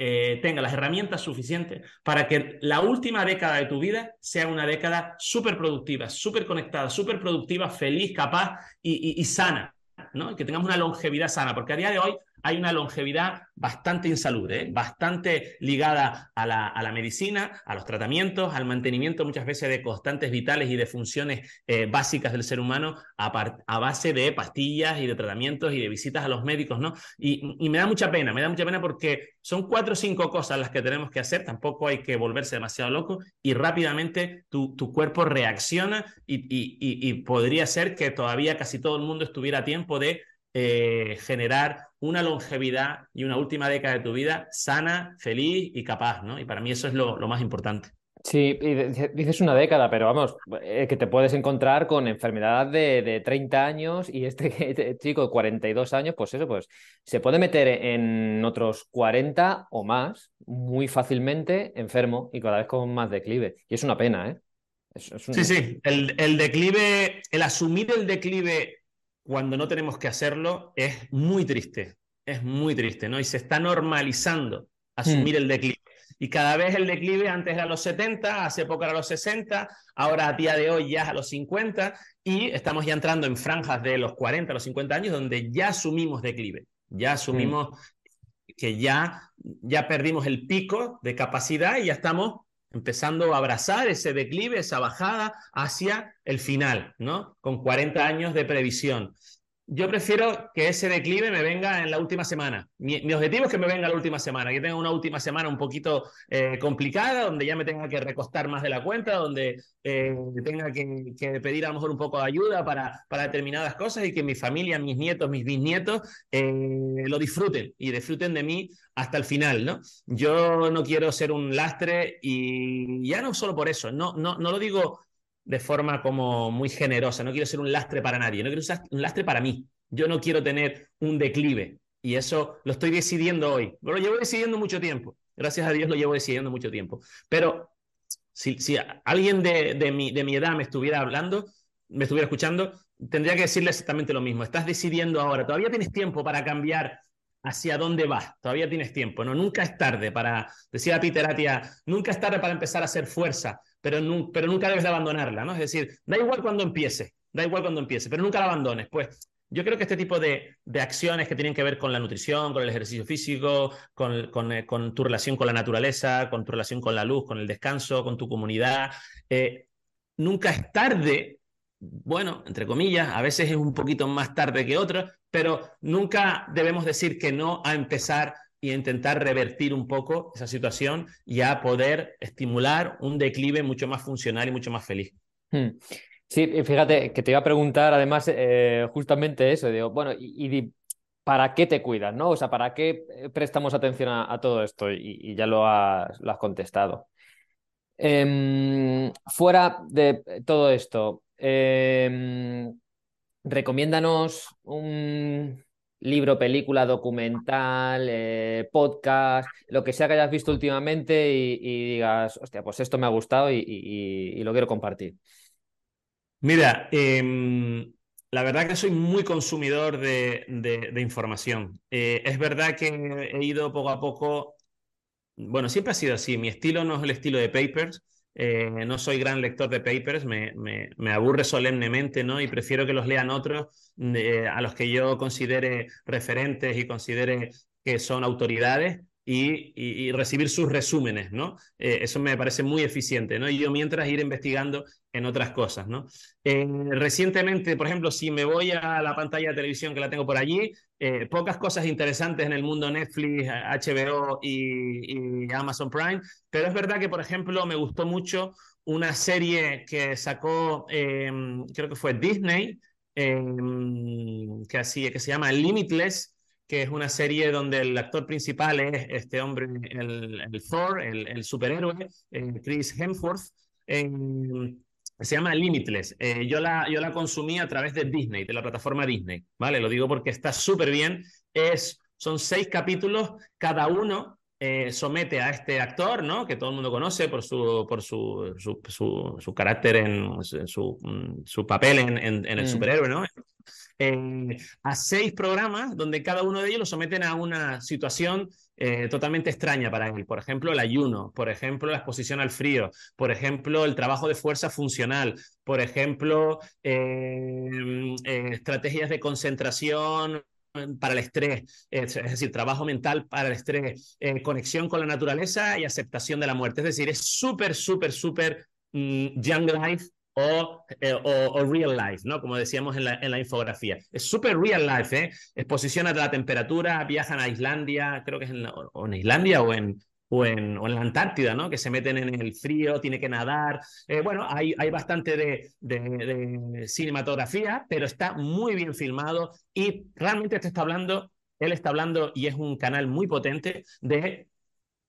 eh, tenga las herramientas suficientes para que la última década de tu vida sea una década súper productiva, súper conectada, súper productiva, feliz, capaz y, sana, ¿no? Que tengamos una longevidad sana, porque a día de hoy hay una longevidad bastante insalubre, ¿eh? bastante ligada a la, a la, medicina, a los tratamientos, al mantenimiento muchas veces de constantes vitales y de funciones eh, básicas del ser humano a, base de pastillas y de tratamientos y de visitas a los médicos, ¿no? Y, y, me da mucha pena, me da mucha pena porque son cuatro o cinco cosas las que tenemos que hacer, tampoco hay que volverse demasiado loco y rápidamente tu, tu cuerpo reacciona y, y, y podría ser que todavía casi todo el mundo estuviera a tiempo de eh, generar una longevidad y una última década de tu vida sana, feliz y capaz, ¿no? Y para mí eso es lo, más importante. Sí, dices una década, pero vamos, eh, que te puedes encontrar con enfermedad de, de 30 años y este, este, chico de 42 años, pues eso, pues se puede meter en otros 40 o más muy fácilmente enfermo y cada vez con más declive. Y es una pena, ¿eh? Sí, sí, el, el declive, el asumir el declive cuando no tenemos que hacerlo es muy triste, es muy triste, ¿no? Y se está normalizando asumir mm. el declive. Y cada vez el declive antes era a los 70, hace poco era a los 60, ahora a día de hoy ya es a los 50 y estamos ya entrando en franjas de los 40 a los 50 años donde ya asumimos declive, ya asumimos mm. que ya, ya perdimos el pico de capacidad y ya estamos empezando a abrazar ese declive, esa bajada hacia el final, ¿no? Con 40 años de previsión. Yo prefiero que ese declive me venga en la última semana. Mi, objetivo es que me venga la última semana, que tenga una última semana un poquito eh, complicada, donde ya me tenga que recostar más de la cuenta, donde eh, tenga que, pedir a lo mejor un poco de ayuda para, determinadas cosas y que mi familia, mis nietos, mis bisnietos eh, lo disfruten y disfruten de mí hasta el final, ¿no? Yo no quiero ser un lastre y ya no solo por eso, no, no, no lo digo de forma como muy generosa. No quiero ser un lastre para nadie, no quiero ser un lastre para mí. Yo no quiero tener un declive. Y eso lo estoy decidiendo hoy. Lo llevo decidiendo mucho tiempo. Gracias a Dios lo llevo decidiendo mucho tiempo. Pero si, si alguien de, de, mi, de mi edad me estuviera hablando, me estuviera escuchando, tendría que decirle exactamente lo mismo. Estás decidiendo ahora, todavía tienes tiempo para cambiar hacia dónde vas, todavía tienes tiempo, ¿no? Nunca es tarde para, decía Peter Atia, nunca es tarde para empezar a hacer fuerza, pero, pero nunca debes de abandonarla, ¿no? Es decir, da igual cuando empiece, da igual cuando empiece, pero nunca la abandones. Pues yo creo que este tipo de, de acciones que tienen que ver con la nutrición, con el ejercicio físico, con, con, eh, con, tu relación con la naturaleza, con tu relación con la luz, con el descanso, con tu comunidad, eh, nunca es tarde. Bueno, entre comillas, a veces es un poquito más tarde que otros, pero nunca debemos decir que no a empezar y intentar revertir un poco esa situación y a poder estimular un declive mucho más funcional y mucho más feliz. Hmm. Sí, fíjate que te iba a preguntar además eh, justamente eso, digo, bueno, y, ¿para qué te cuidas? ¿no? O sea, ¿para qué eh, prestamos atención a, todo esto? Y, ya lo has, contestado. Em, fuera de todo esto, em, recomiéndanos un libro, película, documental, eh, podcast, lo que sea que hayas visto últimamente y, digas, hostia, pues esto me ha gustado y, lo quiero compartir. Mira, em, la verdad que soy muy consumidor de, información. Eh, es verdad que he ido poco a poco, bueno, siempre ha sido así, mi estilo no es el estilo de papers, eh, no soy gran lector de papers, me, me, aburre solemnemente, ¿no? Y prefiero que los lean otros a los que yo considere referentes y considere que son autoridades y, recibir sus resúmenes, ¿no? Eh, eso me parece muy eficiente, ¿no? Y yo mientras ir investigando en otras cosas, ¿no? Eh, recientemente, por ejemplo, si me voy a la pantalla de televisión que la tengo por allí, eh, pocas cosas interesantes en el mundo Netflix, HBO y, Amazon Prime, pero es verdad que, por ejemplo, me gustó mucho una serie que sacó, creo que fue Disney, que, así, que se llama Limitless, que es una serie donde el actor principal es este hombre, el, Thor, el, superhéroe, eh, Chris Hemsworth. se llama Limitless. Eh, yo, la, yo la consumí a través de Disney, de la plataforma Disney, ¿vale? Lo digo porque está súper bien. Es, son seis capítulos, cada uno eh, somete a este actor, ¿no? Que todo el mundo conoce por su, por su, su, su, carácter, en, su, mm, su papel en, en, el mm. superhéroe, ¿no? Eh, a seis programas donde cada uno de ellos lo someten a una situación eh, totalmente extraña para él. Por ejemplo, el ayuno, por ejemplo, la exposición al frío, por ejemplo, el trabajo de fuerza funcional, por ejemplo, eh, estrategias de concentración para el estrés, es decir, trabajo mental para el estrés, conexión con la naturaleza y aceptación de la muerte. Es decir, es súper, súper, súper mm, young life eh, o, o, real life, ¿no? Como decíamos en la, en la infografía. Es súper real life, ¿eh? Exposición a la temperatura, viajan a Islandia, creo que es en, o en Islandia o en, o en, o en, la Antártida, ¿no? Que se meten en el frío, tiene que nadar. Eh, bueno, hay, hay bastante de, de, cinematografía, pero está muy bien filmado y realmente te está hablando, él está hablando y es un canal muy potente de...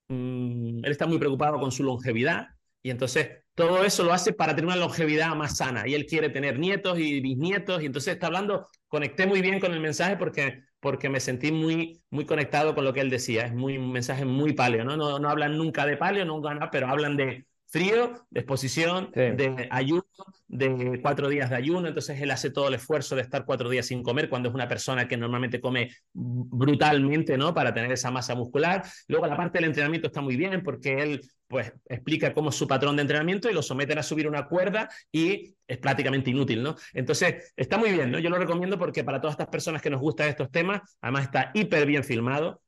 Mm, él está muy preocupado con su longevidad y entonces todo eso lo hace para tener una longevidad más sana. Y él quiere tener nietos y bisnietos. Y entonces está hablando, conecté muy bien con el mensaje porque, porque me sentí muy, muy conectado con lo que él decía. Es muy, un mensaje muy paleo, ¿no? No, no hablan nunca de paleo, nunca, pero hablan de frío, de exposición, de ayuno, de cuatro días de ayuno, entonces él hace todo el esfuerzo de estar cuatro días sin comer cuando es una persona que normalmente come brutalmente, ¿no? Para tener esa masa muscular. Luego la parte del entrenamiento está muy bien porque él pues explica cómo es su patrón de entrenamiento y lo someten a subir una cuerda y es prácticamente inútil, ¿no? Entonces, está muy bien, ¿no? Yo lo recomiendo porque para todas estas personas que nos gustan estos temas, además está hiper bien filmado,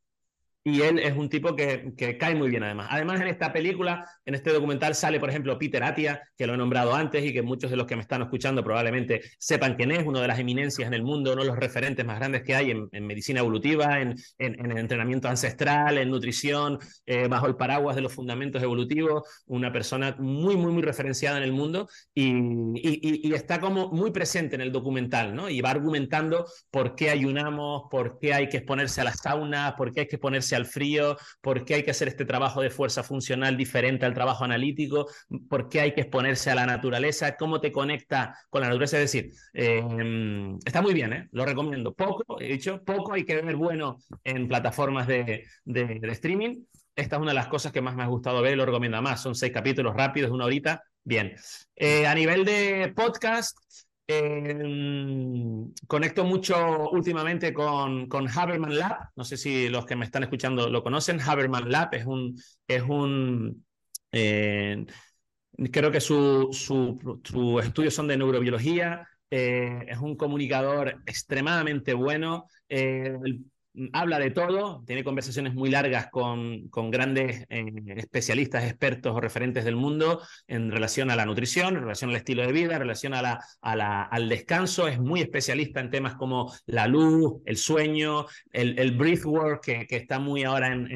y él es un tipo que, que, cae muy bien además. Además, en esta película, en este documental, sale, por ejemplo, Peter Atia, que lo he nombrado antes y que muchos de los que me están escuchando probablemente sepan quién es, uno de las eminencias en el mundo, uno de los referentes más grandes que hay en, en medicina evolutiva, en, en, entrenamiento ancestral, en nutrición, eh, bajo el paraguas de los fundamentos evolutivos, una persona muy, muy, muy referenciada en el mundo y, y, y está como muy presente en el documental, ¿no? Y va argumentando por qué ayunamos, por qué hay que exponerse a las saunas, por qué hay que exponerse al frío, por qué hay que hacer este trabajo de fuerza funcional diferente al trabajo analítico, por qué hay que exponerse a la naturaleza, cómo te conecta con la naturaleza. Es decir, em, está muy bien, ¿eh? lo recomiendo. Poco, he dicho, poco hay que ver bueno en plataformas de, de, streaming. Esta es una de las cosas que más me ha gustado ver y lo recomiendo más. Son seis capítulos rápidos, una horita. Bien. Eh, a nivel de podcast, Em, conecto mucho últimamente con, con Haberman Lab. No sé si los que me están escuchando lo conocen. Haberman Lab es un. Es un eh, creo que sus su, su estudios son de neurobiología. Eh, es un comunicador extremadamente bueno. Eh, habla de todo, tiene conversaciones muy largas con, con grandes eh, especialistas, expertos o referentes del mundo en relación a la nutrición, en relación al estilo de vida, en relación a la, a la, al descanso. Es muy especialista en temas como la luz, el sueño, el, el breathwork, que, que está muy ahora en,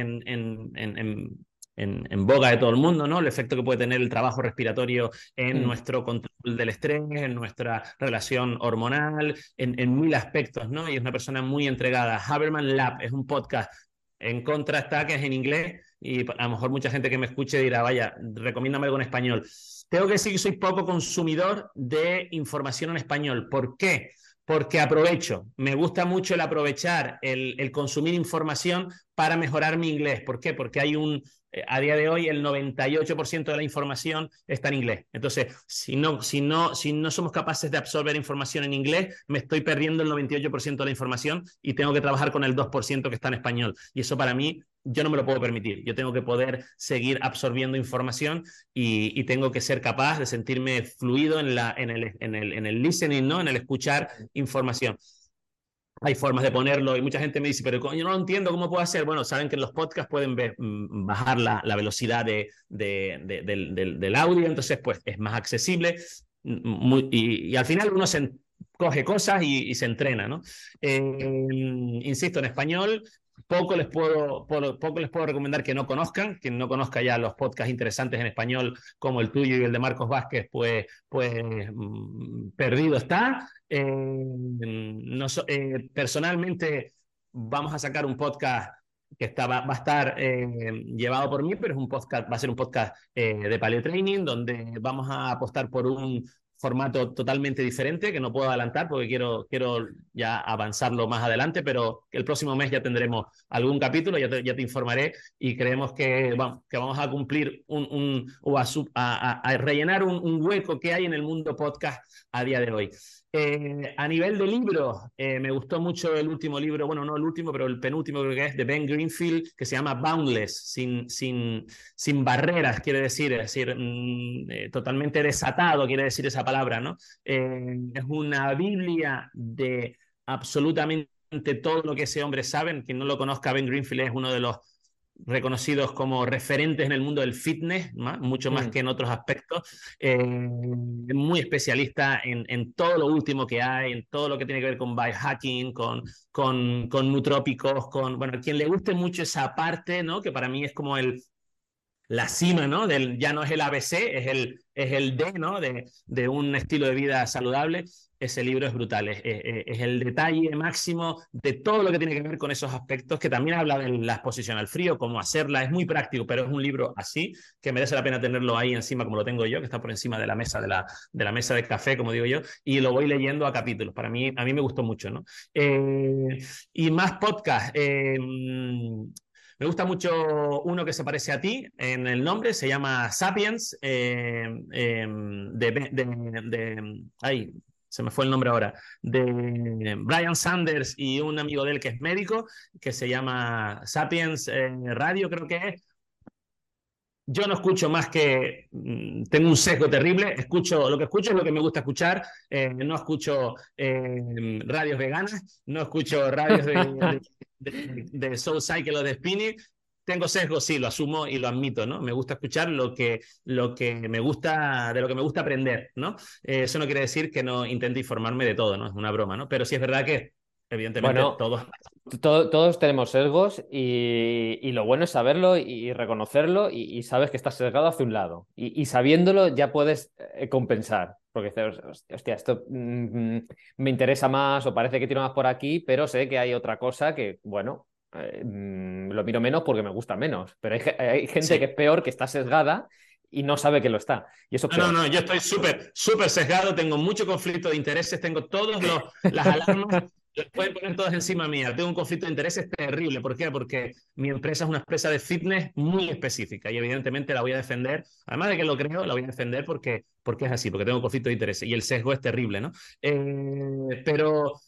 boga de todo el mundo, ¿no? El efecto que puede tener el trabajo respiratorio en mm. nuestro control del estrés, en nuestra relación hormonal, en, mil aspectos, ¿no? Y es una persona muy entregada. Haberman Lab es un podcast en contra está que es en inglés y a lo mejor mucha gente que me escuche dirá, vaya, recomiéndame algo en español. Tengo que decir que soy poco consumidor de información en español. ¿Por qué? Porque aprovecho, me gusta mucho el aprovechar, el, el consumir información para mejorar mi inglés. ¿Por qué? Porque hay un, a día de hoy el 98% de la información está en inglés. Entonces, si no, si, no, si no somos capaces de absorber información en inglés, me estoy perdiendo el 98% de la información y tengo que trabajar con el 2% que está en español. Y eso para mí, yo no me lo puedo permitir. Yo tengo que poder seguir absorbiendo información y, tengo que ser capaz de sentirme fluido en, el, en el listening, ¿no? en el escuchar información hay formas de ponerlo y mucha gente me dice, pero yo no entiendo cómo puedo hacer. Bueno, saben que en los podcasts pueden mm, bajar la, velocidad de, de, del, audio, entonces pues es más accesible mm, y, al final uno se coge cosas y, se entrena, ¿no? Eh, insisto, en español poco les puedo, poco les puedo recomendar que no conozcan, quien no conozca ya los podcasts interesantes en español como el tuyo y el de Marcos Vázquez, pues, pues mm, perdido está. Eh, eh, personalmente vamos a sacar un podcast que está, va, a estar eh, llevado por mí, pero es un podcast, va a ser un podcast de paleo training donde vamos a apostar por un formato totalmente diferente que no puedo adelantar porque quiero, quiero ya avanzarlo más adelante, pero el próximo mes ya tendremos algún capítulo, ya te, ya te informaré y creemos que, vamos, que vamos a cumplir un, un o a, a, rellenar un, hueco que hay en el mundo podcast a día de hoy. Eh, a nivel de libros, eh, me gustó mucho el último libro, bueno, no el último, pero el penúltimo creo que es de Ben Greenfield, que se llama Boundless, sin, sin, sin barreras, quiere decir, es decir, mm, eh, totalmente desatado, quiere decir esa palabra, ¿no? es una Biblia de absolutamente todo lo que ese hombre sabe. Quien no lo conozca, Ben Greenfield es uno de los reconocidos como referentes en el mundo del fitness, mucho más mm. que en otros aspectos, eh, muy especialista en, en, todo lo último que hay, en todo lo que tiene que ver con biohacking, con, con, con nutrópicos, con, bueno, quien le guste mucho esa parte, ¿no? que para mí es como el, la cima, ¿no? Del, ya no es el ABC, es el, es el D, ¿no? De, de un estilo de vida saludable ese libro es brutal, es, el detalle máximo de todo lo que tiene que ver con esos aspectos, que también habla de la exposición al frío, cómo hacerla, es muy práctico, pero es un libro así, que merece la pena tenerlo ahí encima, como lo tengo yo, que está por encima de la mesa de la, mesa de café, como digo yo, y lo voy leyendo a capítulos. Para mí, a mí me gustó mucho, ¿no? Eh, y más podcast. Eh, me gusta mucho uno que se parece a ti en el nombre, se llama Sapiens, eh, de, de, ay, se me fue el nombre ahora, de Brian Sanders y un amigo de él que es médico, que se llama Sapiens eh, Radio, creo que es. Yo no escucho más que, mm, tengo un sesgo terrible, escucho, lo que escucho es lo que me gusta escuchar, eh, no escucho eh, radios veganas, no escucho radios de, de, Soul Cycle o de Spinning, tengo sesgo, sí, lo asumo y lo admito, ¿no? Me gusta escuchar lo que, lo que me gusta, de lo que me gusta aprender, ¿no? Eh, eso no quiere decir que no intente informarme de todo, ¿no? Es una broma, ¿no? Pero sí es verdad que, evidentemente, todos... todos tenemos sesgos y, lo bueno es saberlo y, reconocerlo y, sabes que estás sesgado hacia un lado. Y, sabiéndolo ya puedes eh, compensar. Porque hostia, esto mm, mm, me interesa más o parece que tiro más por aquí, pero sé que hay otra cosa que, bueno, eh, mm, lo miro menos porque me gusta menos. Pero hay, gente que es peor, que está sesgada y no sabe que lo está. Y eso no, no, no, yo estoy súper, súper sesgado, tengo mucho conflicto de intereses, tengo todas las alarmas, pueden poner todas encima mía. Tengo un conflicto de intereses terrible. ¿Por qué? Porque mi empresa es una empresa de fitness muy específica y evidentemente la voy a defender. Además de que lo creo, la voy a defender porque, porque es así, porque tengo conflicto de intereses y el sesgo es terrible, ¿no? Eh, pero,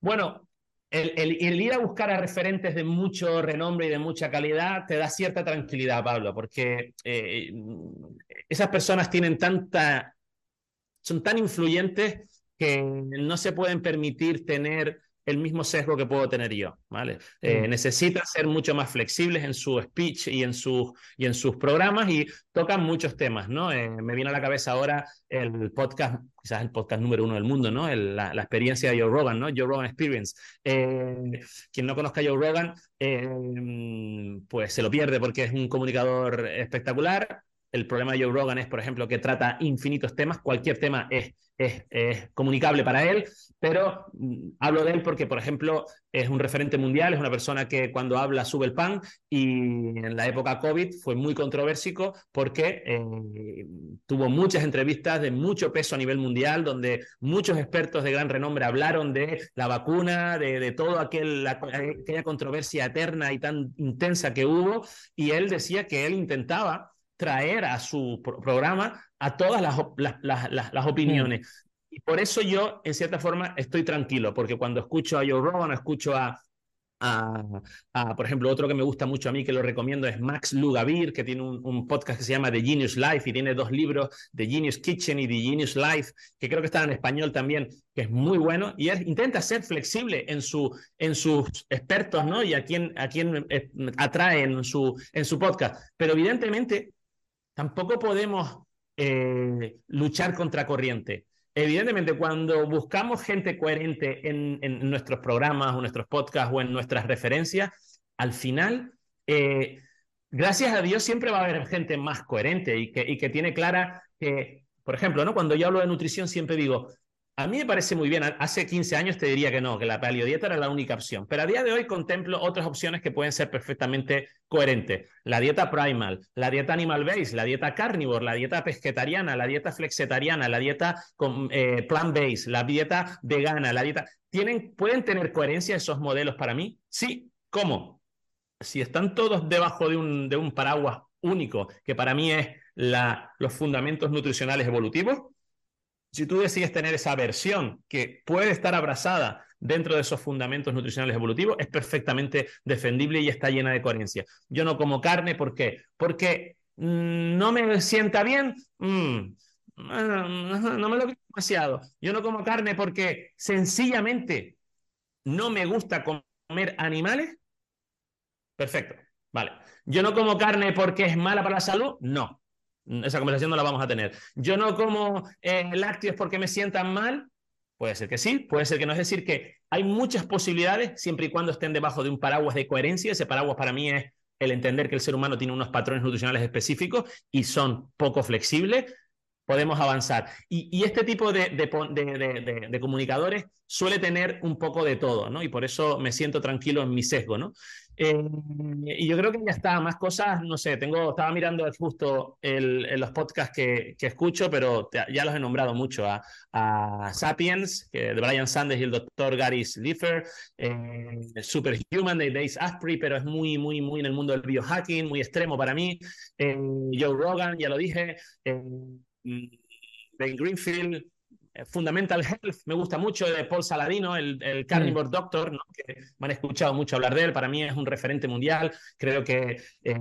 bueno, el, ir a buscar a referentes de mucho renombre y de mucha calidad te da cierta tranquilidad, Pablo, porque eh, esas personas tienen tanta, son tan influyentes que no se pueden permitir tener el mismo sesgo que puedo tener yo, ¿vale? Eh, mm. necesitan ser mucho más flexibles en su speech y en, sus, y en sus programas y tocan muchos temas, ¿no? Eh, me viene a la cabeza ahora el podcast, quizás el podcast número uno del mundo, ¿no? la, experiencia de Joe Rogan, ¿no? Joe Rogan Experience. Eh, quien no conozca a Joe Rogan, pues se lo pierde porque es un comunicador espectacular, el problema de Joe Rogan es, por ejemplo, que trata infinitos temas, cualquier tema es, es, comunicable para él, pero mm, hablo de él porque, por ejemplo, es un referente mundial, es una persona que cuando habla sube el pan y en la época COVID fue muy controversico porque eh, tuvo muchas entrevistas de mucho peso a nivel mundial, donde muchos expertos de gran renombre hablaron de la vacuna, de, de aquel, aquella controversia eterna y tan intensa que hubo, y él decía que él intentaba traer a su programa a todas las, las, las, opiniones. Mm. Y por eso yo, en cierta forma, estoy tranquilo, porque cuando escucho a Joe Rogan, escucho a, a, por ejemplo, otro que me gusta mucho a mí, que lo recomiendo, es Max Lugavir, que tiene un, podcast que se llama The Genius Life y tiene dos libros, The Genius Kitchen y The Genius Life, que creo que están en español también, que es muy bueno, y él intenta ser flexible en, su, en sus expertos, ¿no? Y a quien, a quien eh, atrae en su, en su podcast. Pero evidentemente tampoco podemos eh, luchar contra corriente. Evidentemente, cuando buscamos gente coherente en, nuestros programas o nuestros podcasts o en nuestras referencias, al final, eh, gracias a Dios, siempre va a haber gente más coherente y que, y que tiene clara que, por ejemplo, ¿no? cuando yo hablo de nutrición, siempre digo, a mí me parece muy bien. Hace 15 años te diría que no, que la paleodieta era la única opción. Pero a día de hoy contemplo otras opciones que pueden ser perfectamente coherentes. La dieta primal, la dieta animal based, la dieta carnivore, la dieta pesquetariana, la dieta flexetariana, la dieta eh, plant based, la dieta vegana, la dieta. ¿Tienen, ¿Pueden tener coherencia esos modelos para mí? Sí. ¿Cómo? Si están todos debajo de un, de un paraguas único, que para mí es la, los fundamentos nutricionales evolutivos, si tú decides tener esa versión que puede estar abrazada dentro de esos fundamentos nutricionales evolutivos, es perfectamente defendible y está llena de coherencia. Yo no como carne, ¿por qué? Porque mm, no me sienta bien, mm, no me lo creo demasiado. Yo no como carne porque sencillamente no me gusta comer animales. Perfecto, vale. Yo no como carne porque es mala para la salud, no. Esa conversación no la vamos a tener. Yo no como eh, lácteos porque me sientan mal. Puede ser que sí, puede ser que no. Es decir, que hay muchas posibilidades siempre y cuando estén debajo de un paraguas de coherencia. Ese paraguas para mí es el entender que el ser humano tiene unos patrones nutricionales específicos y son poco flexibles podemos avanzar. Y, este tipo de, de, comunicadores suele tener un poco de todo, ¿no? Y por eso me siento tranquilo en mi sesgo, ¿no? Eh, y yo creo que ya está, más cosas, no sé, tengo, estaba mirando justo el, los podcasts que, que, escucho, pero ya los he nombrado mucho, a, Sapiens, de Brian Sanders y el doctor Gary Slipher, eh, Superhuman de Dave Asprey, pero es muy, muy, muy en el mundo del biohacking, muy extremo para mí, eh, Joe Rogan, ya lo dije, Ben Greenfield, Fundamental Health, me gusta mucho de Paul Saladino, el, el Carnivore mm. Doctor, que me han escuchado mucho hablar de él, para mí es un referente mundial, creo que eh,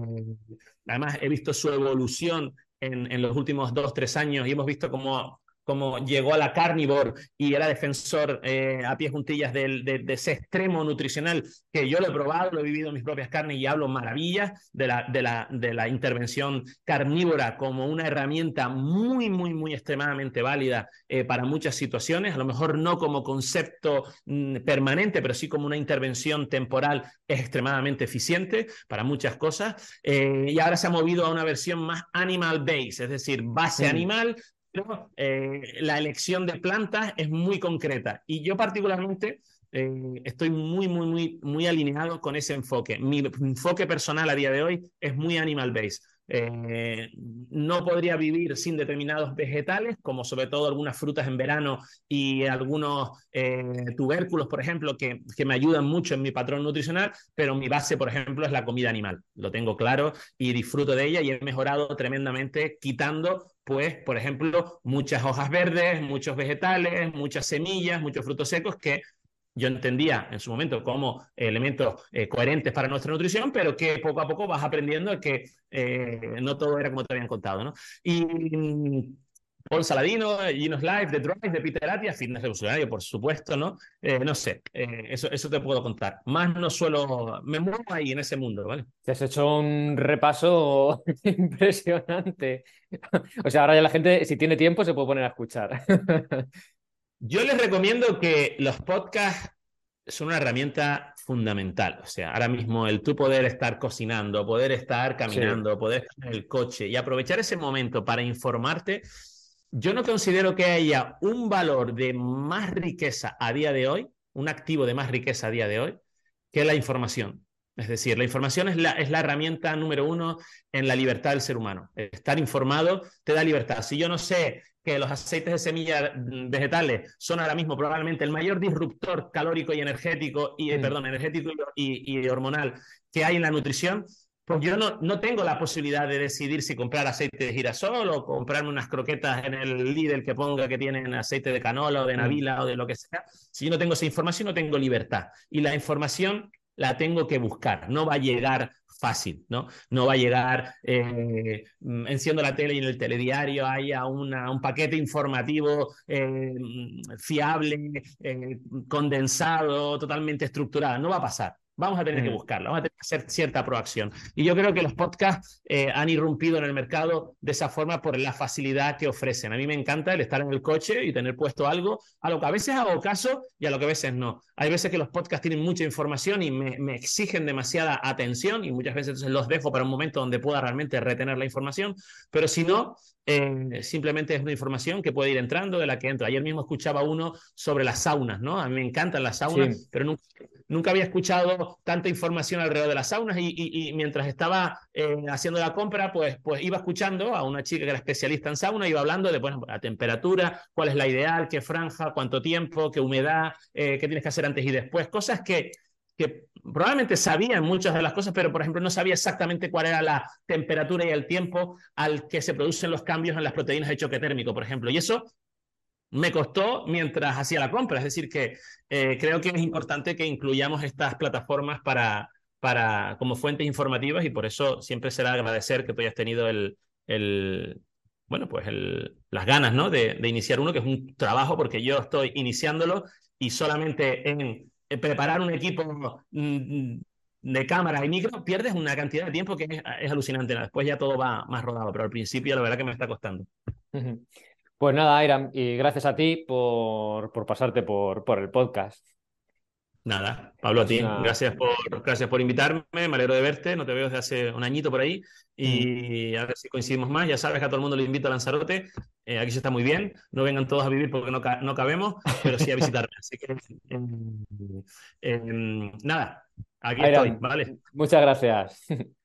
además he visto su evolución en, en, los últimos dos, tres años y hemos visto cómo como llegó a la carnivore y era defensor eh, a pies juntillas de, de, ese extremo nutricional que yo lo he probado, lo he vivido en mis propias carnes y hablo maravillas de la, de la, de la intervención carnívora como una herramienta muy, muy, muy extremadamente válida eh, para muchas situaciones, a lo mejor no como concepto mm, permanente, pero sí como una intervención temporal es extremadamente eficiente para muchas cosas. Eh, y ahora se ha movido a una versión más animal base, es decir, base animal, eh, la elección de plantas es muy concreta. Y yo particularmente eh, estoy muy, muy, muy, muy alineado con ese enfoque. Mi enfoque personal a día de hoy es muy animal-based. Eh, no podría vivir sin determinados vegetales, como sobre todo algunas frutas en verano y algunos tubérculos, por ejemplo, que, que, me ayudan mucho en mi patrón nutricional, pero mi base, por ejemplo, es la comida animal. Lo tengo claro y disfruto de ella y he mejorado tremendamente quitando pues, por ejemplo, muchas hojas verdes, muchos vegetales, muchas semillas, muchos frutos secos que yo entendía en su momento como elementos eh, coherentes para nuestra nutrición, pero que poco a poco vas aprendiendo que eh, no todo era como te habían contado. ¿no? Y Paul Saladino, Ginos Life, The Drive, de Peter Attia, Fitness Revolucionario, por supuesto, ¿no? Eh, no sé, eh, eso, eso te puedo contar. Más no suelo, me muevo ahí en ese mundo, ¿vale? Te has hecho un repaso impresionante. O sea, ahora ya la gente, si tiene tiempo, se puede poner a escuchar. Yo les recomiendo que los podcasts son una herramienta fundamental. O sea, ahora mismo el tú poder estar cocinando, poder estar caminando, poder estar en el coche y aprovechar ese momento para informarte yo no considero que haya un valor de más riqueza a día de hoy, un activo de más riqueza a día de hoy, que la información. Es decir, la información es la, es la herramienta número uno en la libertad del ser humano. Estar informado te da libertad. Si yo no sé que los aceites de semillas vegetales son ahora mismo probablemente el mayor disruptor calórico y energético, y, eh, mm. perdón, energético y, y hormonal que hay en la nutrición, pues yo no, no tengo la posibilidad de decidir si comprar aceite de girasol o comprarme unas croquetas en el líder que ponga que tienen aceite de canola o de mm. navila o de lo que sea. Si yo no tengo esa información, no tengo libertad. Y la información la tengo que buscar, no va a llegar fácil, ¿no? No va a llegar, eh, enciendo la tele y en el telediario haya una, un paquete informativo eh, fiable, eh, condensado, totalmente estructurado, no va a pasar. Vamos a tener que buscarla, vamos a tener que hacer cierta proacción. Y yo creo que los podcasts eh, han irrumpido en el mercado de esa forma por la facilidad que ofrecen. A mí me encanta el estar en el coche y tener puesto algo a lo que a veces hago caso y a lo que a veces no. Hay veces que los podcasts tienen mucha información y me, me exigen demasiada atención y muchas veces los dejo para un momento donde pueda realmente retener la información, pero si no, eh, simplemente es una información que puede ir entrando de la que entra. Ayer mismo escuchaba uno sobre las saunas, ¿no? A mí me encantan las saunas, pero nunca, nunca, había escuchado tanta información alrededor de las saunas y, mientras estaba eh, haciendo la compra, pues, pues iba escuchando a una chica que era especialista en sauna, iba hablando de bueno, la temperatura, cuál es la ideal, qué franja, cuánto tiempo, qué humedad, eh, qué tienes que hacer antes y después, cosas que que probablemente sabían muchas de las cosas, pero por ejemplo no sabía exactamente cuál era la temperatura y el tiempo al que se producen los cambios en las proteínas de choque térmico, por ejemplo. Y eso me costó mientras hacía la compra. Es decir, que eh, creo que es importante que incluyamos estas plataformas para, para, como fuentes informativas y por eso siempre será agradecer que tú hayas tenido el, el bueno, pues el, las ganas ¿no? de, de iniciar uno, que es un trabajo porque yo estoy iniciándolo y solamente en preparar un equipo mm, de cámara y micro, pierdes una cantidad de tiempo que es, alucinante. Después ya todo va más rodado, pero al principio la verdad que me está costando. Pues nada, Airam, y gracias a ti por, por pasarte por, por el podcast. Nada, Pablo, a ti. Gracias, por, gracias por invitarme. Me alegro de verte. No te veo desde hace un añito por ahí. Y a ver si coincidimos más. Ya sabes que a todo el mundo le invito a Lanzarote. Eh, aquí se está muy bien. No vengan todos a vivir porque no, no cabemos, pero sí a visitarme. Así que, em, em, nada, aquí estoy. Vale. Muchas gracias.